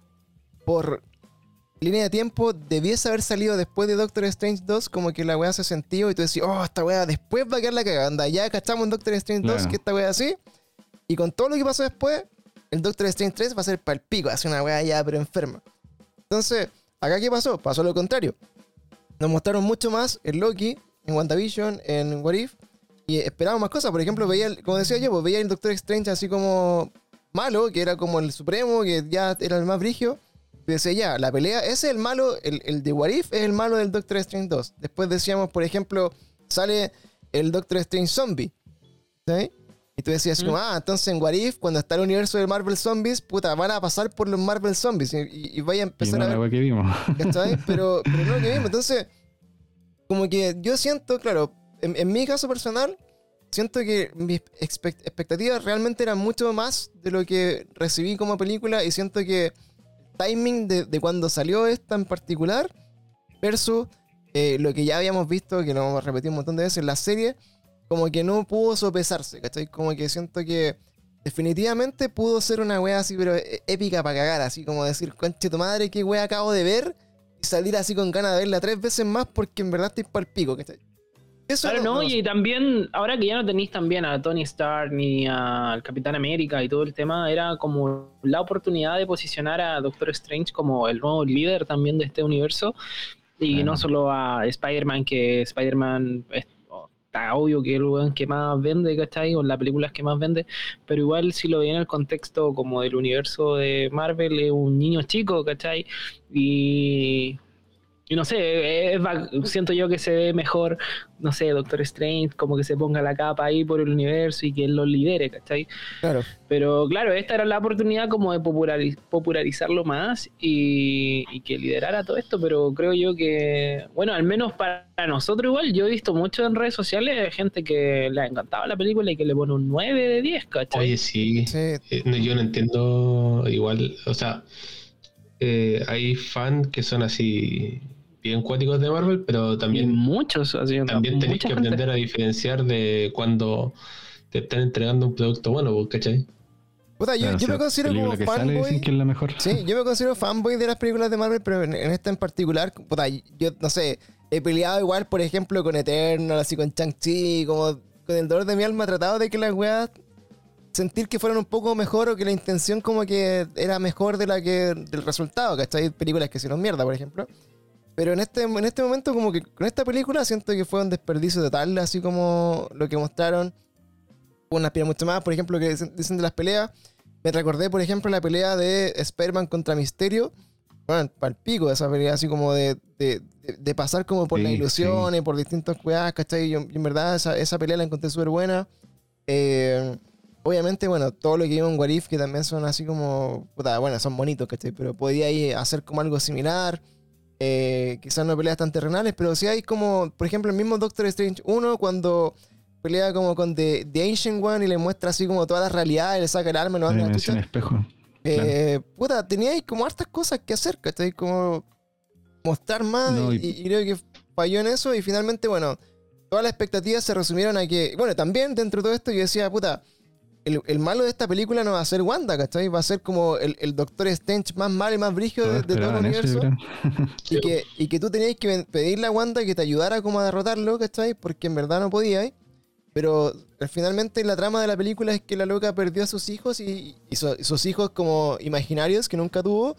por línea de tiempo, debiese haber salido después de Doctor Strange 2, como que la weá hace sentido y tú decís, oh, esta weá después va a quedar la cagada. Ya cachamos en Doctor Strange 2 Claro. que esta weá así. Y con todo lo que pasó después, el Doctor Strange 3 va a ser palpico, hace una weá ya pero enferma. Entonces, ¿acá qué pasó? Pasó lo contrario. Nos mostraron mucho más en Loki, en WandaVision, en What If, y esperábamos más cosas. Por ejemplo, veía, el- como decía yo, pues veía el Doctor Strange así como malo, que era como el supremo, que ya era el más brigio. Y decía, ya, la pelea, ese es el malo, el, el de What If es el malo del Doctor Strange 2. Después decíamos, por ejemplo, sale el Doctor Strange Zombie. ¿Sí? Y tú decías, como, ah, entonces en What If, cuando está el universo de Marvel Zombies, puta, van a pasar por los Marvel Zombies y, y- y vaya a Y empezar no a ver que vimos. ¿Cachai? Pero, pero no lo que vimos. Entonces, como que yo siento, claro, en, en mi caso personal, siento que mis expect- expectativas realmente eran mucho más de lo que recibí como película y siento que timing de, de cuando salió esta en particular versus eh, lo que ya habíamos visto, que lo hemos repetido un montón de veces en la serie, como que no pudo sopesarse, ¿cachai? Como que siento que definitivamente pudo ser una wea así, pero eh, épica para cagar, así como decir, conche tu madre, qué wea acabo de ver, y salir así con ganas de verla tres veces más porque en verdad estoy pa'l pico, ¿cachai? Eso Claro, no, no y también, ahora que ya no tenéis también a Tony Stark ni al Capitán América y todo el tema, era como la oportunidad de posicionar a Doctor Strange como el nuevo líder también de este universo. Y Claro. no solo a Spider-Man, que Spider-Man oh, está obvio que es el que más vende, ¿cachai? O las películas que más vende, pero igual si lo veía en el contexto como del universo de Marvel, es un niño chico, ¿cachai? Y, y no sé, es va- siento yo que se ve mejor, no sé, Doctor Strange, como que se ponga la capa ahí por el universo y que él lo lidere, ¿cachai? Claro. Pero claro, esta era la oportunidad como de populari- popularizarlo más y, y que liderara todo esto, pero creo yo que, bueno, al menos para nosotros igual, yo he visto mucho en redes sociales gente que le ha encantado la película y que le pone un 9 de 10, ¿cachai? Oye, sí. Sí, Eh, no, yo no entiendo igual, o sea, eh, hay fans que son así bien cuáticos de Marvel, pero y también, muchos, así, también tenéis mucha que gente. aprender a diferenciar de cuando te están entregando un producto bueno, ¿cachai? Puta, yo, Claro, yo o sea, me considero como fanboy. dicen que es la mejor. Sí, yo me considero fanboy de las películas de Marvel, pero en, en esta en particular, puta, yo no sé, he peleado igual, por ejemplo, con Eternal, así con Chang-Chi, como con el dolor de mi alma, he tratado de que las weas sentir que fueran un poco mejor o que la intención como que era mejor de la que del resultado, ¿cachai? Películas que hicieron mierda, por ejemplo. Pero en este, en este momento, como que con esta película siento que fue un desperdicio total, así como lo que mostraron. Una pila mucho más, por ejemplo, que dicen, de las peleas. Me recordé, por ejemplo, la pelea de Spider-Man contra Misterio. Bueno, pal pico esa pelea, así como de, de, de- de pasar como por Sí, las ilusiones, por distintos weas, ¿cachai? Yo, en verdad esa, esa pelea la encontré súper buena. Eh, obviamente, bueno, todo lo que vimos en What If, que también son así como, puta, bueno, son bonitos, ¿cachai? Pero podía ahí hacer como algo similar. Eh, quizás no peleas tan terrenales, pero sí hay como, por ejemplo, el mismo Doctor Strange 1, cuando pelea como con The, The Ancient One y le muestra así como toda la realidad y le saca el arma y lo La manda a la dimensión chucha. espejo. Eh, puta, teníais como hartas cosas que hacer, ¿cachai? Como mostrar más No, y, y- y creo que falló en eso y finalmente, bueno, todas las expectativas se resumieron a que, bueno, también dentro de todo esto yo decía, puta, el, el malo de esta película no va a ser Wanda, ¿cachai? Va a ser como el, el Doctor Strange más malo y más brígido de, todo el universo. Y que, y que tú tenías que pedirle a Wanda que te ayudara como a derrotarlo, ¿cachai? Porque en verdad no podíais. Pero eh, finalmente la trama de la película es que la loca perdió a sus hijos y, y su- sus hijos como imaginarios que nunca tuvo.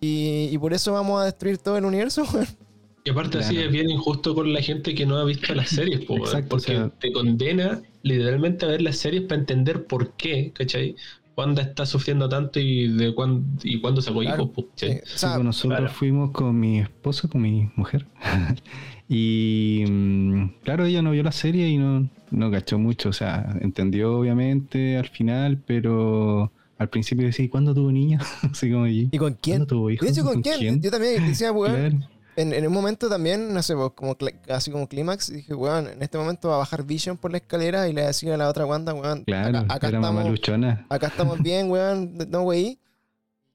Y, y por eso vamos a destruir todo el universo. Y aparte así es bien injusto con la gente que no ha visto las series, po, weón, Exacto, porque o sea- te condena literalmente a ver las series para entender por qué, ¿cachai? Wanda está sufriendo tanto y de cuándo y cuándo sacó Claro. hijos, po, ¿cachai? Eh, o Sí, sea, pues nosotros claro. fuimos con mi esposa, con mi mujer. y mm, claro, ella no vio la serie y no, no cachó mucho. O sea, entendió obviamente al final, pero al principio decía, ¿y cuándo tuvo niño? Así como allí. ¿Y con quién? ¿Cuándo tuvo hijos? De hecho, ¿con quién? Yo también decía, weón, Claro. En, en un momento también, no sé, como así como clímax, dije, weón, en este momento va a bajar Vision por la escalera y le decía a la otra Wanda, weón, Claro, acá, estamos, luchona. acá estamos bien, weón, no wey.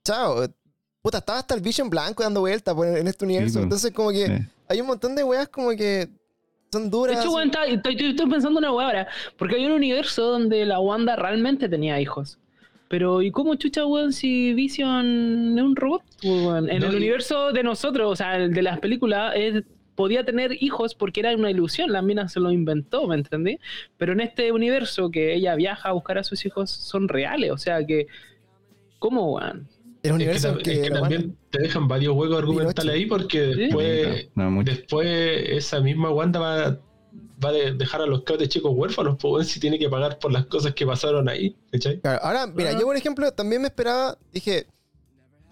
Chao. Puta, estaba hasta el Vision blanco dando vueltas en este universo. pues. Entonces, como que Sí. hay un montón de weas como que son De duras. hecho, así. weón, estoy, estoy- estoy pensando una weá ahora. Porque hay un universo donde la Wanda realmente tenía hijos. Pero, ¿y cómo chucha, weón, si Vision es un robot? weón? En No, el y- universo de nosotros, o sea, el de las películas, es- podía tener hijos porque era una ilusión, la mina se lo inventó, ¿me entendí? Pero en este universo que ella viaja a buscar a sus hijos son reales, o sea que, ¿cómo, weón? El Es que, universo en que es que también te dejan varios huecos argumentales ahí porque Sí. después, No, mucho. después esa misma Wanda va, va a de- dejar a los cabros chicos huérfanos, pues si tiene que pagar por las cosas que pasaron ahí, ¿cachai? Claro, ahora, mira, yo por ejemplo también me esperaba, dije,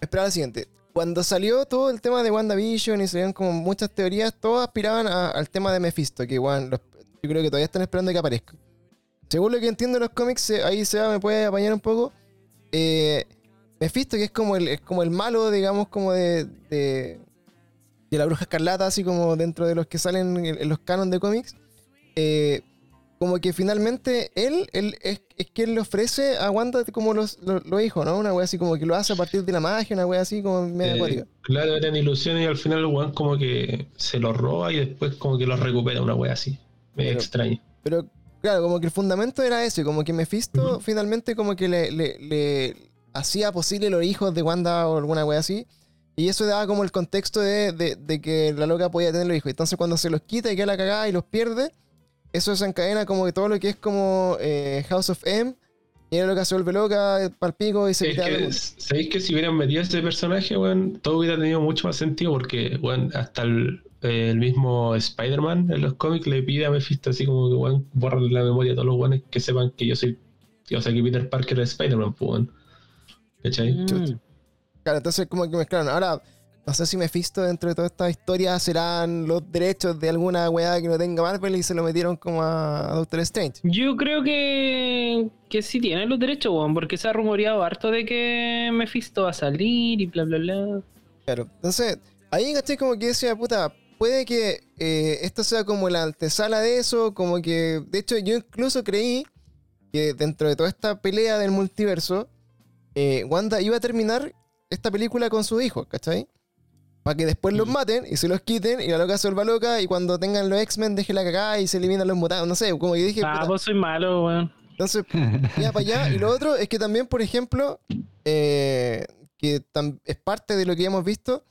me esperaba lo siguiente. Cuando salió todo el tema de WandaVision y salieron como muchas teorías, todos aspiraban a- al tema de Mephisto, que igual los- yo creo que todavía están esperando que aparezca. Según lo que entiendo en los cómics, ahí se me puede apañar un poco. Eh, Mephisto, que es como el, es como el malo, digamos, como de, de, de la bruja escarlata, así como dentro de los que salen en, en los canon de cómics. Eh, como que finalmente él, él es, es quien le ofrece a Wanda como los, los hijos, ¿no? Una wea así como que lo hace a partir de la magia, una wea así como media Eh, acuática. claro, eran ilusiones y al final weón como que se los roba y después como que los recupera, una wea así. Me Pero- extraña. Pero claro, como que el fundamento era ese, como que Mephisto Ujú. finalmente como que le, le- le hacía posible los hijos de Wanda o alguna wea así. Y eso daba como el contexto de, de- de que la loca podía tener los hijos. Entonces cuando se los quita y queda la cagada y los pierde, eso desencadena como que todo lo que es como eh, House of M. Y era loca se vuelve loca, palpico y se que. ¿sabéis que si hubieran metido a ese personaje, weón, todo hubiera tenido mucho más sentido? Porque, weón, hasta el, el mismo Spider-Man en los cómics le pide a Mephisto así como que, weón, borrarle la memoria a todos los weones que sepan que yo soy, o sea, que Peter Parker es Spider-Man, pues, weón. ¿Cachai? Mm. Claro, entonces como que mezclaron. Ahora, no sé si Mephisto dentro de toda esta historia serán los derechos de alguna weá que no tenga Marvel y se lo metieron como a, Doctor Strange. Yo creo que, que sí tiene los derechos, weón, porque se ha rumoreado harto de que Mephisto va a salir y bla, bla, bla. Claro, entonces ahí caché como que decía, puta, puede que eh, esto sea como la antesala de eso, como que, de hecho yo incluso creí que dentro de toda esta pelea del multiverso, eh, Wanda iba a terminar esta película con sus hijos, ¿cachai? Para que después los Mm. maten y se los quiten y la loca se vuelva loca y cuando tengan los X-Men deje la cagada y se eliminan los mutantes, no sé, como que dije, Ah, puta, vos soy malo, weón. entonces ya para allá. Y lo otro es que también, por ejemplo, eh, que es parte de lo que hemos visto,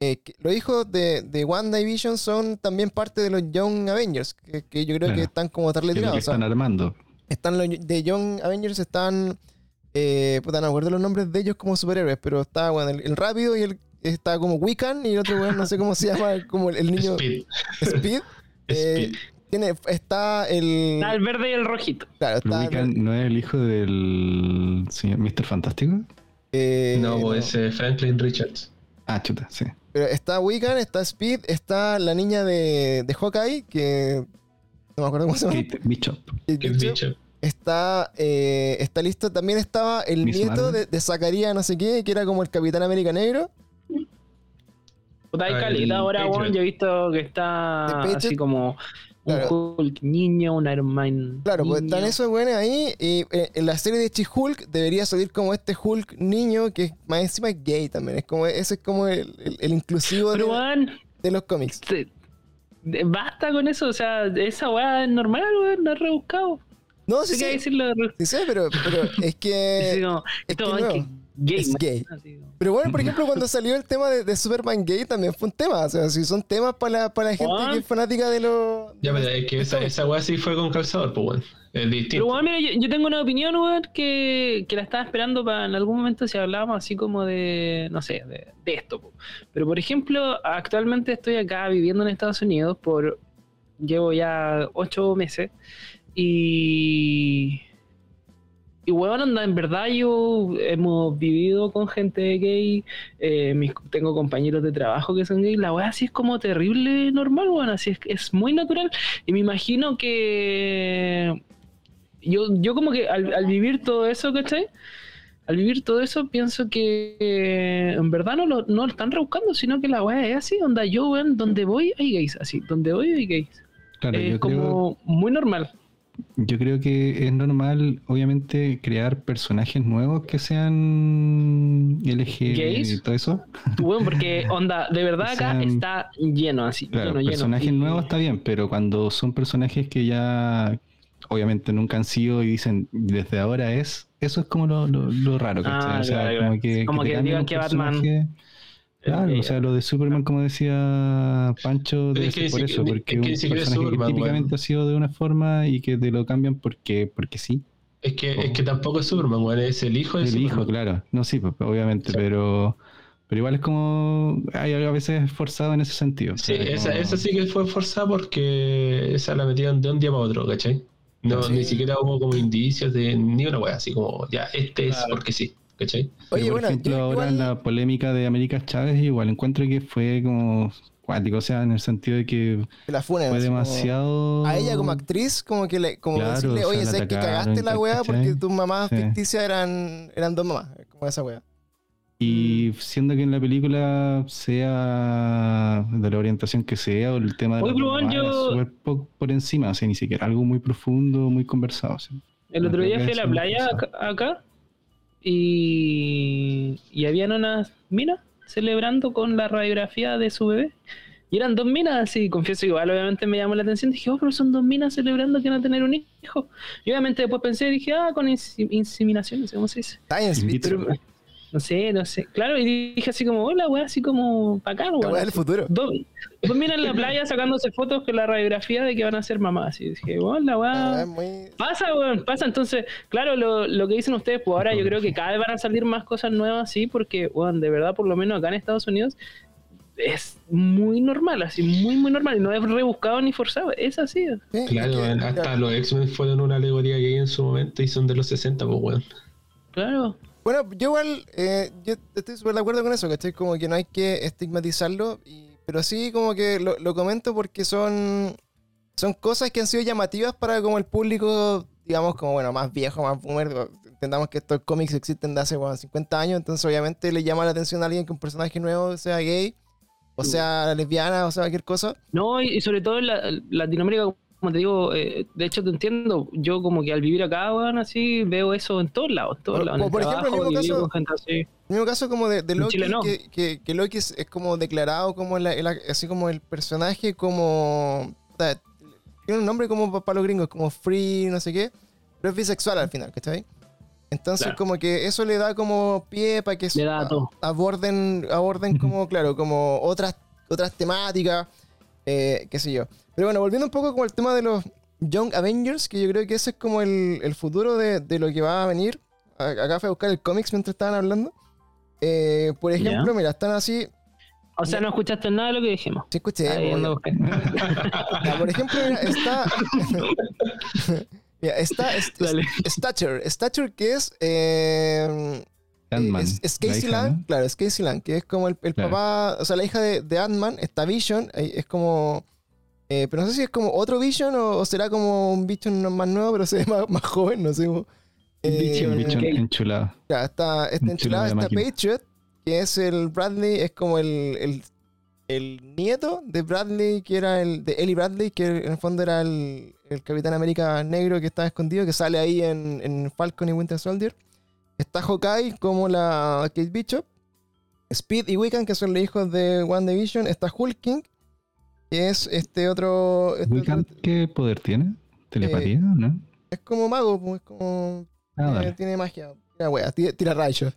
eh, que los hijos de, de Wanda y Vision son también parte de los Young Avengers, que, que yo creo que están como que es lo que tirados. están armando. están los de Young Avengers, están... Eh, puta, no me acuerdo los nombres de ellos como superhéroes, pero está, bueno, el, el rápido y el... Está como Wiccan y el otro, weón, no sé cómo se llama, como el, el niño Speed. Speed. Eh, Speed. tiene, está el... Está el verde y el rojito. Claro, está... Wiccan no es el hijo del señor Mr. Fantástico. eh, no, pues ese Franklin Richards. Ah, chuta, sí. Pero está Wiccan, está Speed, está la niña de, de Hawkeye, que no me acuerdo cómo se llama. Kate Bishop. Kate. Está, eh, está listo. También estaba el Miss nieto Marvel. de, de Zacarías, no sé qué, que era como el Capitán América Negro. Puta, hay Ah, caleta ahora, Patriot. weón. Yo he visto que está así como un Claro. Hulk niño, un Iron Man. Claro, pues niño. están esos güeyes ahí. Y eh, en la serie de She-Hulk debería salir como este Hulk niño, que más encima es gay también. Es como, ese es como el, el- el inclusivo de, de los cómics. te- de- basta con eso. O sea, esa weá es normal, weón. No es rebuscado. No, Sí sí, sí. decirlo Sí sé, pero, pero es que. como, es esto, que no, que gay, es gay. Pero bueno, por ejemplo, cuando salió el tema de, de Superman gay también fue un tema. O sea, si son temas para la, para la gente que es fanática de los. Ya, pero es que esa, esa weá sí fue con calzador, pues, weón. Es Pero distinto. bueno, mira, yo, yo tengo una opinión, weón, que, que la estaba esperando para en algún momento si hablábamos así como de, no sé, de, de esto. po. Pero por ejemplo, actualmente estoy acá viviendo en Estados Unidos por, llevo ya ocho meses y... Y weón, anda, en verdad yo hemos vivido con gente gay, eh, mis- tengo compañeros de trabajo que son gay, la weá así es como terrible normal, weón, así es, es muy natural. Y me imagino que yo, yo como que al, al vivir todo eso, ¿cachai? Al vivir todo eso, pienso que eh, en verdad no lo, no lo están rebuscando, sino que la weá es así, onda yo, weón, donde voy hay gays, así, donde voy hay gays. Claro, es creo, como muy normal. Yo creo que es normal, obviamente, crear personajes nuevos que sean LG y todo eso. Weón, porque onda, de verdad acá está lleno así, Claro, lleno, personajes nuevos está bien, pero cuando son personajes que ya obviamente nunca han sido y dicen desde ahora es, eso es como lo, lo, lo raro. Ah, o sea, claro, como claro. que, Como digan que Batman-. Claro, o sea, lo de Superman, como decía Pancho, debe es que ser por eso, es porque que un personaje que Superman, típicamente ha sido de una forma y que te lo cambian porque, porque sí. Es que, es que tampoco es Superman, weón, es el hijo de El Superman. hijo, claro. No, sí, pues, obviamente, Sí. pero, pero igual es como. Hay a veces forzado en ese sentido. o Sí, sea, esa, como- esa sí que fue forzada porque esa la metieron de un día para otro, ¿cachai? No, Sí. ni siquiera hubo como indicios de ni una wea, así como, ya, este es porque sí, ¿cachai? Oye, por bueno, ejemplo, yo ahora igual- en la polémica de América Chávez, igual encuentro que fue como cuático, o sea, en el sentido de que la funen, fue demasiado. A ella como actriz, como que le, como Claro, decirle, o sea, oye, sabes que cagaste la weá porque tus mamás Sí. ficticias eran, eran dos mamás, como esa weá. Y siendo que en la película sea de la orientación que sea, o el tema de Oye, la yo- súper po- por encima, o sea, ni siquiera algo muy profundo, muy conversado. o sea. El otro día fui a la playa acá y, y habían unas minas celebrando con la radiografía de su bebé. Y eran dos minas, así, confieso, igual obviamente me llamó la atención. Dije, oh, pero son dos minas celebrando que van a tener un hijo. Y obviamente después pensé, dije, ah, con inseminación, no sé cómo se dice. Science. Pero, no sé, no sé. Claro, y dije así como, hola, weá, así como, bacán, La weá del futuro. Dos, dos minas en la playa sacándose fotos con la radiografía de que van a ser mamás. Y dije, bueno, la La weá. muy... Pasa, weón, pasa. Entonces, claro, lo, lo que dicen ustedes, pues ahora yo creo que cada vez van a salir más cosas nuevas, sí, porque, weón, de verdad, por lo menos acá en Estados Unidos, es muy normal, así, muy, muy normal. Y no es rebuscado ni forzado, es así. Sí, Claro, es que- hasta claro. los X-Men fueron una alegoría gay en su momento y son de los 60, pues, weón. Claro. Bueno, yo igual, eh, yo estoy súper de acuerdo con eso, ¿cachai? Como que no hay que estigmatizarlo, y- pero sí como que lo, lo comento porque son, son cosas que han sido llamativas para como el público, digamos, como bueno, más viejo, más boomer. Entendamos que estos cómics existen de hace bueno, 50 años, entonces obviamente le llama la atención a alguien que un personaje nuevo sea gay, o sea lesbiana, o sea cualquier cosa. No, y, sobre todo en la- Latinoamérica, como te digo, eh, de hecho te entiendo. Yo, como que al vivir acá, weón, así, veo eso en todos lados. En todos lados. En por ejemplo, en el trabajo, mismo caso- gente así. Mismo caso como de, de Loki, no. que, que- que Loki es, es como declarado como la- el- así como el personaje como... puta, Tiene un nombre como para los gringos, como free, no sé qué, pero es bisexual al final, ¿cachai? Entonces Claro. como que eso le da como pie para que a- aborden, aborden como, claro, como otras, otras temáticas, eh, qué sé yo. Pero bueno, volviendo un poco como el tema de los Young Avengers, que yo creo que ese es como el, el futuro de, de lo que va a venir. Acá fui a buscar el cómics mientras estaban hablando. Eh, por ejemplo, mira, están así. O sea, no escuchaste nada de lo que dijimos. Sí, escuché. Ahí buscando. Ya, por ejemplo, mira, está. Mira, está. Stature. Stature, que es. eh, Ant-Man, es, es la Casey hija, Lang, ¿no? claro, es Casey Lang, que es como el, el Claro. papá, o sea, la hija de, de Ant-Man, está Vision, es como. Eh, pero no sé si es como otro Vision o, o será como un Vision no- más nuevo, pero se ve más, más joven, no sé. como, eh, Vision, ok. enchulado. ya, está, está de está máquina. Patriot, que es el Bradley, es como el, el, el nieto de Bradley, que era el de Ellie Bradley, que en el fondo era el, el Capitán América negro que estaba escondido, que sale ahí en, en Falcon y Winter Soldier. Está Hawkeye como la Kate Bishop. Speed y Wiccan, que son los hijos de One Division. Está Hulking, que es este otro. este Wiccan, otro- ¿Qué poder tiene? ¿Telepatía? ¿No? es como mago, pues, es como Ah, eh, tiene magia. Tira wea, tira, tira rayos.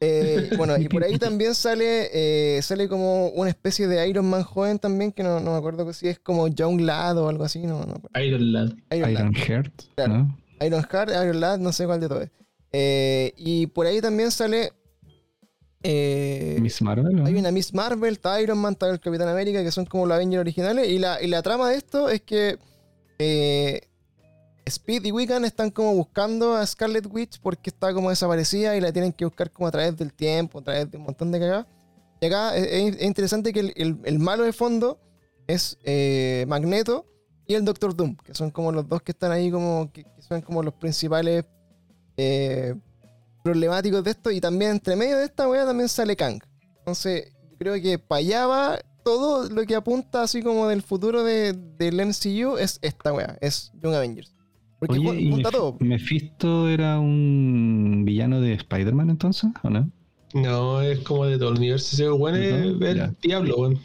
Eh, bueno, y por ahí también sale eh, sale como una especie de Iron Man joven también, que no, no me acuerdo si es como Young Lad o algo así, no, no. Iron Lad. Iron, Iron Heart, Claro. Iron Heart, Iron Lad, no sé cuál de todos. Eh, y por ahí también sale... eh, Miss Marvel, ¿no? hay una Miss Marvel, está Iron Man, está el Capitán América, que son como los Avengers originales. Y la, y la trama de esto es que eh, Speed y Wiccan están como buscando a Scarlet Witch porque está como desaparecida y la tienen que buscar como a través del tiempo, a través de un montón de cagadas. Y acá es, es- es interesante que el, el- el malo de fondo es eh, Magneto y el Doctor Doom, que son como los dos que están ahí como, que, que son como los principales eh, problemáticos de esto. Y también entre medio de esta wea también sale Kang. Entonces, yo creo que para allá va todo lo que apunta así como del futuro de, del MCU es esta wea, es Young Avengers. Porque Oye, jun- ¿y junta Mef- todo. Mephisto era un villano de Spider-Man entonces, ¿o no? No, es como de todo el universo. Ese weón es el diablo, weón.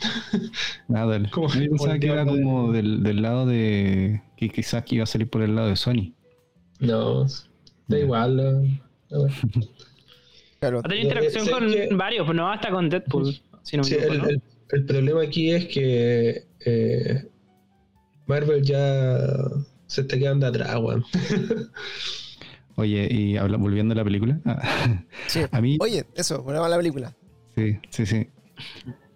Ah, dale. Como- Yo pensaba que era de- como del, del lado de. que quizás que iba a salir por el lado de Sony. No, da igual. Claro. Ha tenido interacción sé con que- varios, pero no hasta con Deadpool. Si no me Sí, equivoco, el, ¿no? el- el problema aquí es que eh, Marvel ya se está quedando atrás, weón. Oye, y habla- volviendo a la película. ah, Sí. a mí. Oye, eso, volvemos a la película. Sí, sí, sí.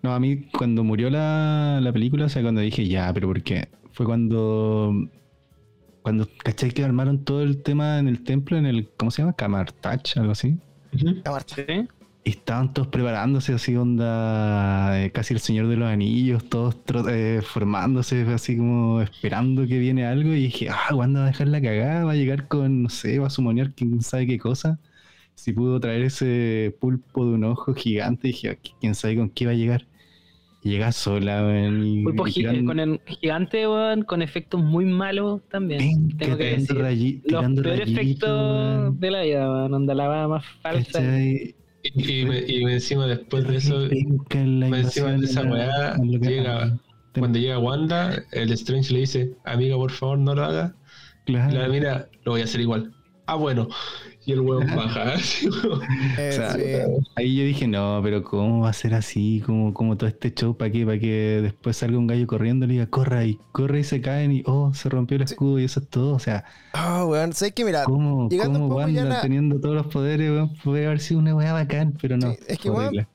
No, a mí cuando murió la, la película, o sea, cuando dije ya, pero ¿por qué? Fue cuando. Cuando, ¿cachai? Que armaron todo el tema en el templo, en el. ¿Cómo se llama? Kamartach, algo así. Marcha. Sí. Y estaban todos preparándose, así onda. eh, casi el Señor de los Anillos, todos eh, formándose, así como esperando que viene algo. Y dije, ah, ¿cuándo va a dejar la cagada? Va a llegar con, no sé, va a sumonear quién sabe qué cosa. Si pudo traer ese pulpo de un ojo gigante, dije, "Ah, quién sabe con qué va a llegar. Llega sola, weón, y, Pulpo y con el gigante, weón, con efectos muy malos también. Tengo que decir. rayi- Los peores efectos de la vida, weón. Onda la va más falsa. Y, y me- y encima después de eso, más encima de esa weá, llega- cuando llega Wanda, el Strange le dice, amiga, por favor, no lo hagas. Claro. La mira, lo voy a hacer igual. Ah, bueno. Y el weón baja. así. Eh, O sea, sí. Ahí yo dije, no, pero ¿cómo va a ser así? ¿Cómo, cómo todo este show? ¿Para qué? ¿Para que después salga un gallo corriendo y le diga, corra y corre y se caen y, oh, se rompió el Sí. escudo y eso es todo? O sea, Ah, weón, ¿sabes qué? Mira, ¿cómo, llegando cómo Wanda la- teniendo todos los poderes, weón, puede haber sido una weá bacán? Pero no. Sí, es que, weón, de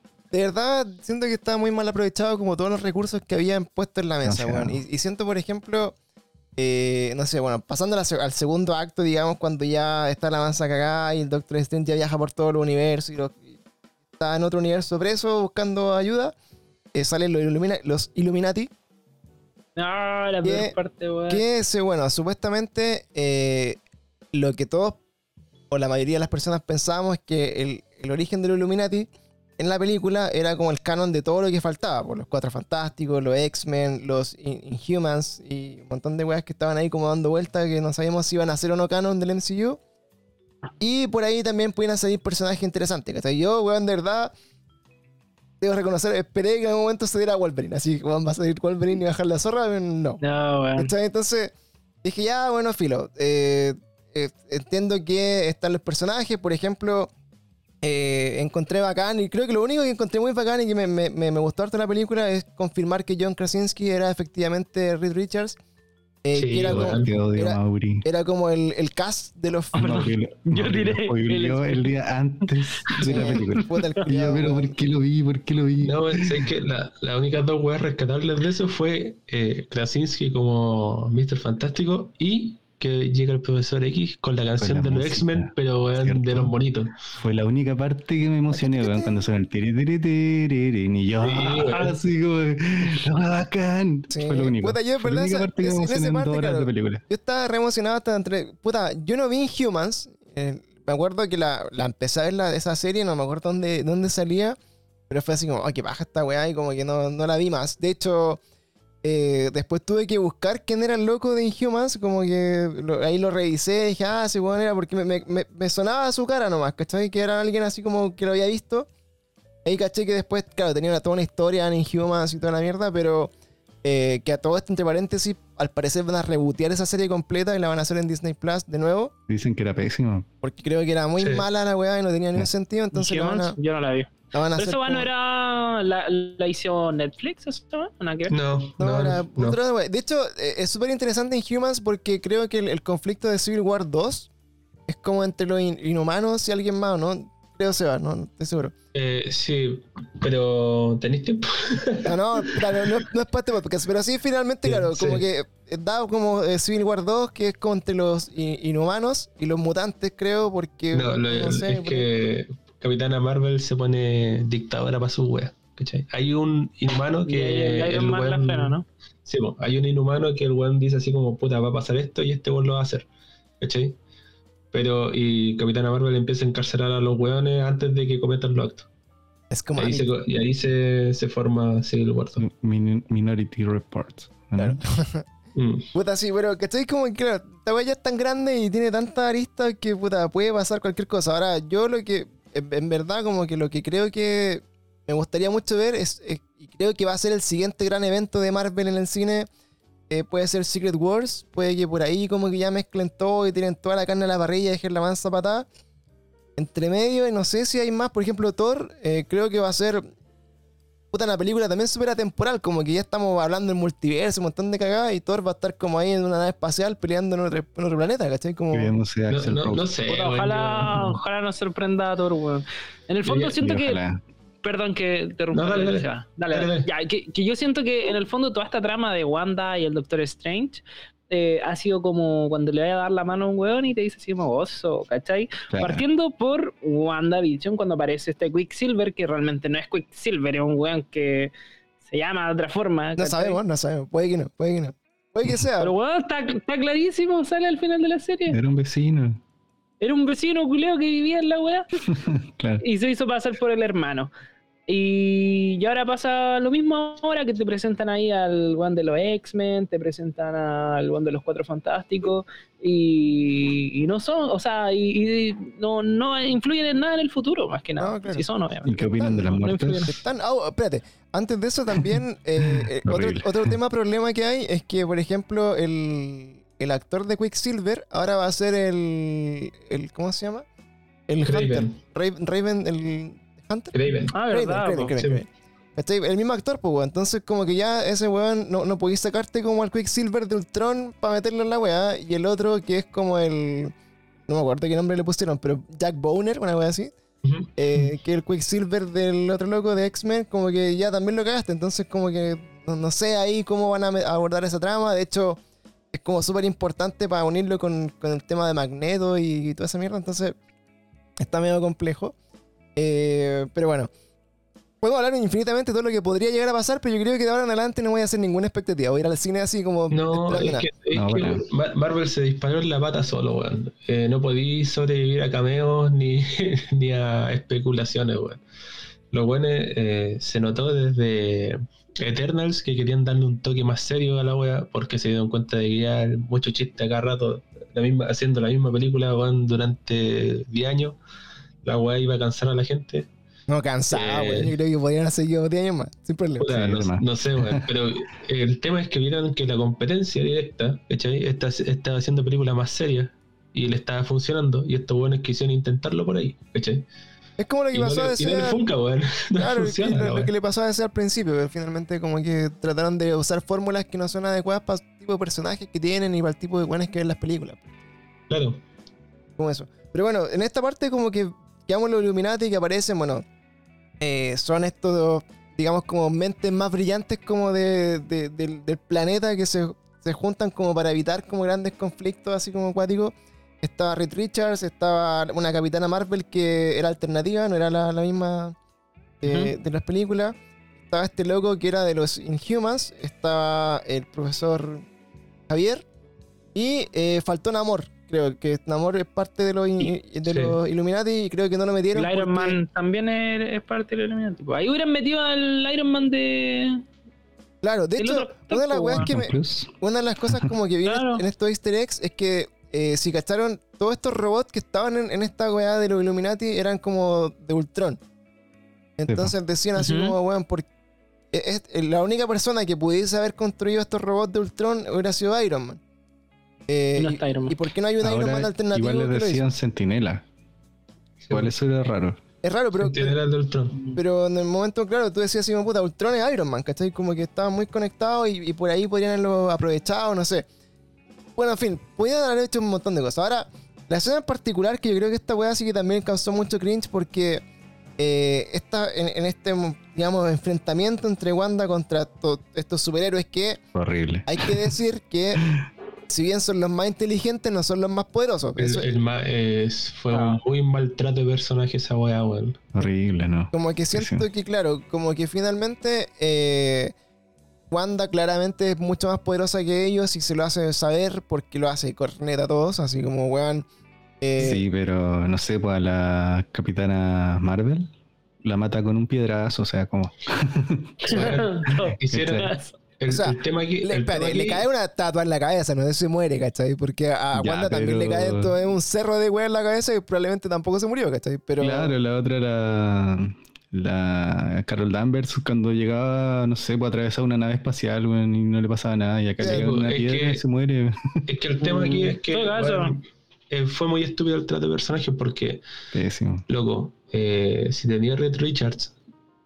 verdad siento que estaba muy mal aprovechado como todos los recursos que habían puesto en la mesa, Demasiado. weón. Y, y siento, por ejemplo, eh, no sé, bueno, pasando la al segundo acto, digamos, cuando ya está la mansa cagada y el Doctor Strange ya viaja por todo el universo y, lo- y está en otro universo preso buscando ayuda, eh, salen los, Illumina- los Illuminati, No, la ¿Qué- peor parte, weón. que, bueno, supuestamente eh, lo que todos, o la mayoría de las personas pensábamos es que el, el origen de los Illuminati en la película era como el canon de todo lo que faltaba, por los Cuatro Fantásticos, los X-Men, los In- Inhumans y un montón de weas que estaban ahí como dando vueltas que no sabíamos si iban a ser o no canon del MCU. Y por ahí también pudieran salir personajes interesantes. ¿cachai? Yo, weón, de verdad, debo reconocer, esperé que en algún momento se diera Wolverine. Así que, weón, va a salir Wolverine y bajar la zorra, no. No, weón. Entonces dije, ya, bueno, filo. eh, eh, entiendo que están los personajes, por ejemplo, eh, encontré bacán, y creo que lo único que encontré muy bacán y que me, me- me- me gustó harto la película es confirmar que John Krasinski era efectivamente Reed Richards. eh, Sí, era, como, Te odio, era- Mauri. era como el, el cast de los... perdón. No, que lo- Yo Mauri tiré el- el día antes de la película. Yo, culiao, pero. ¿por qué lo vi? ¿Por qué lo vi? No, sé que la- las únicas dos weas rescatables de eso fue eh, Krasinski como Mr. Fantástico y que llega el profesor X con la canción la de los X-Men, pero weón, de los bonitos. Fue la única parte que me emocioné, weón, cuando suena el tiri tiri tiri y yo, ah, así como, ¡ah, bacán! Sí. Fue lo único. Puta, yo, Fue la ¿verdad? única Esa- parte que me emocioné en parte, dos horas claro. de película. Yo estaba re emocionado hasta entre. Puta, yo no vi Inhumans. eh, me acuerdo que la, la empecé a ver la, esa serie, no me acuerdo dónde, dónde salía. Pero fue así como, ay, que baja esta weá y como que no, no la vi más. De hecho, eh, después tuve que buscar quién era el loco de Inhumans. Como que lo- ahí lo revisé y dije, ah, ese weón era porque me, me- me- me sonaba su cara nomás, ¿cachai? Que era alguien así como que lo había visto. Ahí caché que después, claro, tenía una, toda una historia en Inhumans y toda la mierda, pero eh, que a todo esto, entre paréntesis, al parecer van a rebotear esa serie completa y la van a hacer en Disney Plus de nuevo, Dicen que era pésimo. porque creo que era muy Sí. mala la weá y no tenía ningún sentido, entonces la van a, Humans, Yo no la vi. La van a Pero weón, no era. La, la hizo Netflix, eso weón, nada que ver. No, No, no, era no. wea. De hecho, eh, es súper interesante en Humans porque creo que el, el conflicto de Civil War 2 es como entre los in- inhumanos y alguien más, ¿no? Creo que se va, no, no estoy seguro. Eh, sí, pero ¿tenéis tiempo? No, no, claro, no, no es para este podcast, pero sí, finalmente, Sí, claro, como sí. que eh, da como eh, Civil War 2, que es como entre los in- inhumanos y los mutantes, creo, porque. No, lo- no sé, es que Capitana Marvel se pone dictadora para su wea. ¿cachai? Hay un inhumano Y que Iron el Man la ¿no? Sí, po, hay un inhumano que el weón dice así como, puta, va a pasar esto y este weón lo va a hacer. ¿Cachai? Pero, y Capitana Marvel empieza a encarcelar a los weones antes de que cometan los actos. Es como. Ahí se, y ahí se, se forma Civil War 2. Min- Minority Report. ¿no? Claro. Mm. Puta, sí, pero ¿cachai? Como que, claro, esta weá ya es tan grande y tiene tanta arista que, puta, puede pasar cualquier cosa. Ahora, yo lo que, en, verdad, como que lo que creo que me gustaría mucho ver es, es- y creo que va a ser el siguiente gran evento de Marvel en el cine, eh, puede ser Secret Wars, puede que por ahí como que ya mezclen todo y tienen toda la carne a la parrilla y dejen la mansa patada. Entre medio, y no sé si hay más, por ejemplo, Thor, eh, creo que va a ser puta una película también súper atemporal, como que ya estamos hablando del multiverso, un montón de cagadas, y Thor va a estar como ahí en una nave espacial peleando en otro, en otro planeta, ¿cachai? Como... No, no, no sé. Puta, ojalá, yo- ojalá nos sorprenda a Thor, weón. En el Yo fondo siento que. ojalá. Perdón que te rompa. No, dale, dale. Dale, Dale, dale. dale. Ya, que, que yo siento que en el fondo toda esta trama de Wanda y el Doctor Strange eh, ha sido como cuando le vaya a dar la mano a un weón y te dice así como oso, ¿cachai? Claro. Partiendo por WandaVision, cuando aparece este Quicksilver, que realmente no es Quicksilver, es un weón que se llama de otra forma. No sabemos, no sabemos, puede que no, puede que no. Puede que sea. Pero weón, está, está clarísimo, sale al final de la serie. Era un vecino. Era un vecino culeo que vivía en la weá. Claro. y se hizo pasar por el hermano. Y, y ahora pasa lo mismo ahora que te presentan ahí al one de los X-Men, te presentan al one de los Cuatro Fantásticos y, y no son, o sea, y, y no, no influyen en nada en el futuro, más que nada. No, claro. Si son, ¿Y obviamente. qué opinan de las No, no muertes? influyen. Están, oh, espérate, antes de eso también, eh, eh, otro, otro tema problema que hay es que, por ejemplo, el, el actor de Quicksilver ahora va a ser el, el ¿cómo se llama? El Hunter. Raven. Raven, Raven, el Hunter. Raven. Ah, verdad. Raven, po. Raven, sí. Raven. ¿Cachai? El mismo actor, pues, weón. Entonces, como que ya ese weón no, no podéis sacarte como al Quicksilver de Ultron para meterlo en la weá. Y el otro que es como el. No me acuerdo qué nombre le pusieron, pero Jack Bowner, una weá así. Ujú. eh, que el Quicksilver del otro loco de X-Men, como que ya también lo cagaste. Entonces, como que no, no sé ahí cómo van a abordar esa trama. De hecho, es como súper importante para unirlo con, con el tema de Magneto y, toda esa mierda. Entonces, está medio complejo. Eh, pero bueno, puedo hablar infinitamente de todo lo que podría llegar a pasar, pero yo creo que de ahora en adelante no voy a hacer ninguna expectativa. Voy a ir al cine así como. No, es que, es No, que bueno. Mar- Marvel se disparó en la pata solo, weón. Eh, no podí sobrevivir a cameos ni, ni a especulaciones, weón. Lo bueno eh, se notó desde Eternals que querían darle un toque más serio a la wea porque se dieron cuenta de que ya mucho chiste acá rato, la misma, haciendo la misma película weón, durante 10 años. La wea iba a cansar a la gente. No, cansado, Eh, weón. Yo creo que podrían hacer yo 10 años más, sin problema. Sí, no, no sé, weón, pero el tema es que vieron que la competencia directa, ¿cachai? Está- Estaba haciendo películas más serias y le estaba funcionando y estos buenos quisieron intentarlo por ahí, ¿cachai? Es como lo que Y no, pasó a no le decir. funca, weón. No Claro, es que funciona, lo, weá. que le pasó a decir al principio, que finalmente como que trataron de usar fórmulas que no son adecuadas para el tipo de personajes que tienen y para el tipo de buenas que ven las películas. Claro. Como eso. Pero bueno, en esta parte como que quedamos los Illuminati que aparecen, bueno, eh, son estos, digamos, como mentes más brillantes como de, de- del, del planeta que se, se juntan como para evitar como grandes conflictos así como acuáticos. Estaba Reed Richards, estaba una capitana Marvel que era alternativa, no era la, la misma eh, de las películas. Estaba este loco que era de los Inhumans, estaba el profesor Javier y eh, faltó Namor. Creo que Namor es parte de los, in- de Sí. los Illuminati y creo que no lo metieron. El Iron porque- Man también es, es parte del Illuminati. po. Ahí hubieran metido al Iron Man de. Claro, de hecho, otro una de las actor, weas po, que me, Plus. una de las cosas como que vi en- Claro. en estos easter eggs es que eh, si cacharon, todos estos robots que estaban en, en esta weá de los Illuminati eran como de Ultron. Entonces decían así como, weón, por, es- es- la única persona que pudiese haber construido estos robots de Ultron hubiera sido Iron Man. Eh, Y no y, está Iron Man. y por qué no hay un Iron Man alternativo? igual le decían sentinela. Igual eso era raro. Es raro, pero, General de Ultron. pero en el momento, claro, tú decías así, como, puta, Ultron es Iron Man, ¿cachai? Como que estaban muy conectados y, y por ahí podrían haberlo aprovechado, no sé. Bueno, en fin, podían haber hecho un montón de cosas. Ahora, la escena en particular, que yo creo que esta weá sí que también causó mucho cringe porque eh, esta, en, en este, digamos, enfrentamiento entre Wanda contra to- estos superhéroes que Horrible. hay que decir que, si bien son los más inteligentes, no son los más poderosos. El, Eso- el ma- es- fue Ah. un muy maltrato de personaje esa weá, weón. Horrible, ¿no? Como que siento sí. que, claro, como que finalmente eh, Wanda claramente es mucho más poderosa que ellos y se lo hace saber porque lo hace corneta a todos, así como, weón. eh, Sí, pero no sé, pues a la capitana Marvel la mata con un piedrazo, o sea, como. Hicieron el, O sea, el tema aquí. Le, el espérate, tema le aquí- cae una estatua en la cabeza, no se muere, ¿cachai? Porque a, Ya, Wanda también le cae todo un cerro de weón en la cabeza y probablemente tampoco se murió, ¿cachai? Pero Claro, la otra era la Carol Danvers cuando llegaba, no sé, pues atravesaba una nave espacial, y no le pasaba nada, y acá Sí, le cae pues, una es piedra que- y se muere. Es que el tema aquí es que bueno, eh, fue muy estúpido el trato de personajes porque, Pésimo. loco, eh, si tenía Red Richards,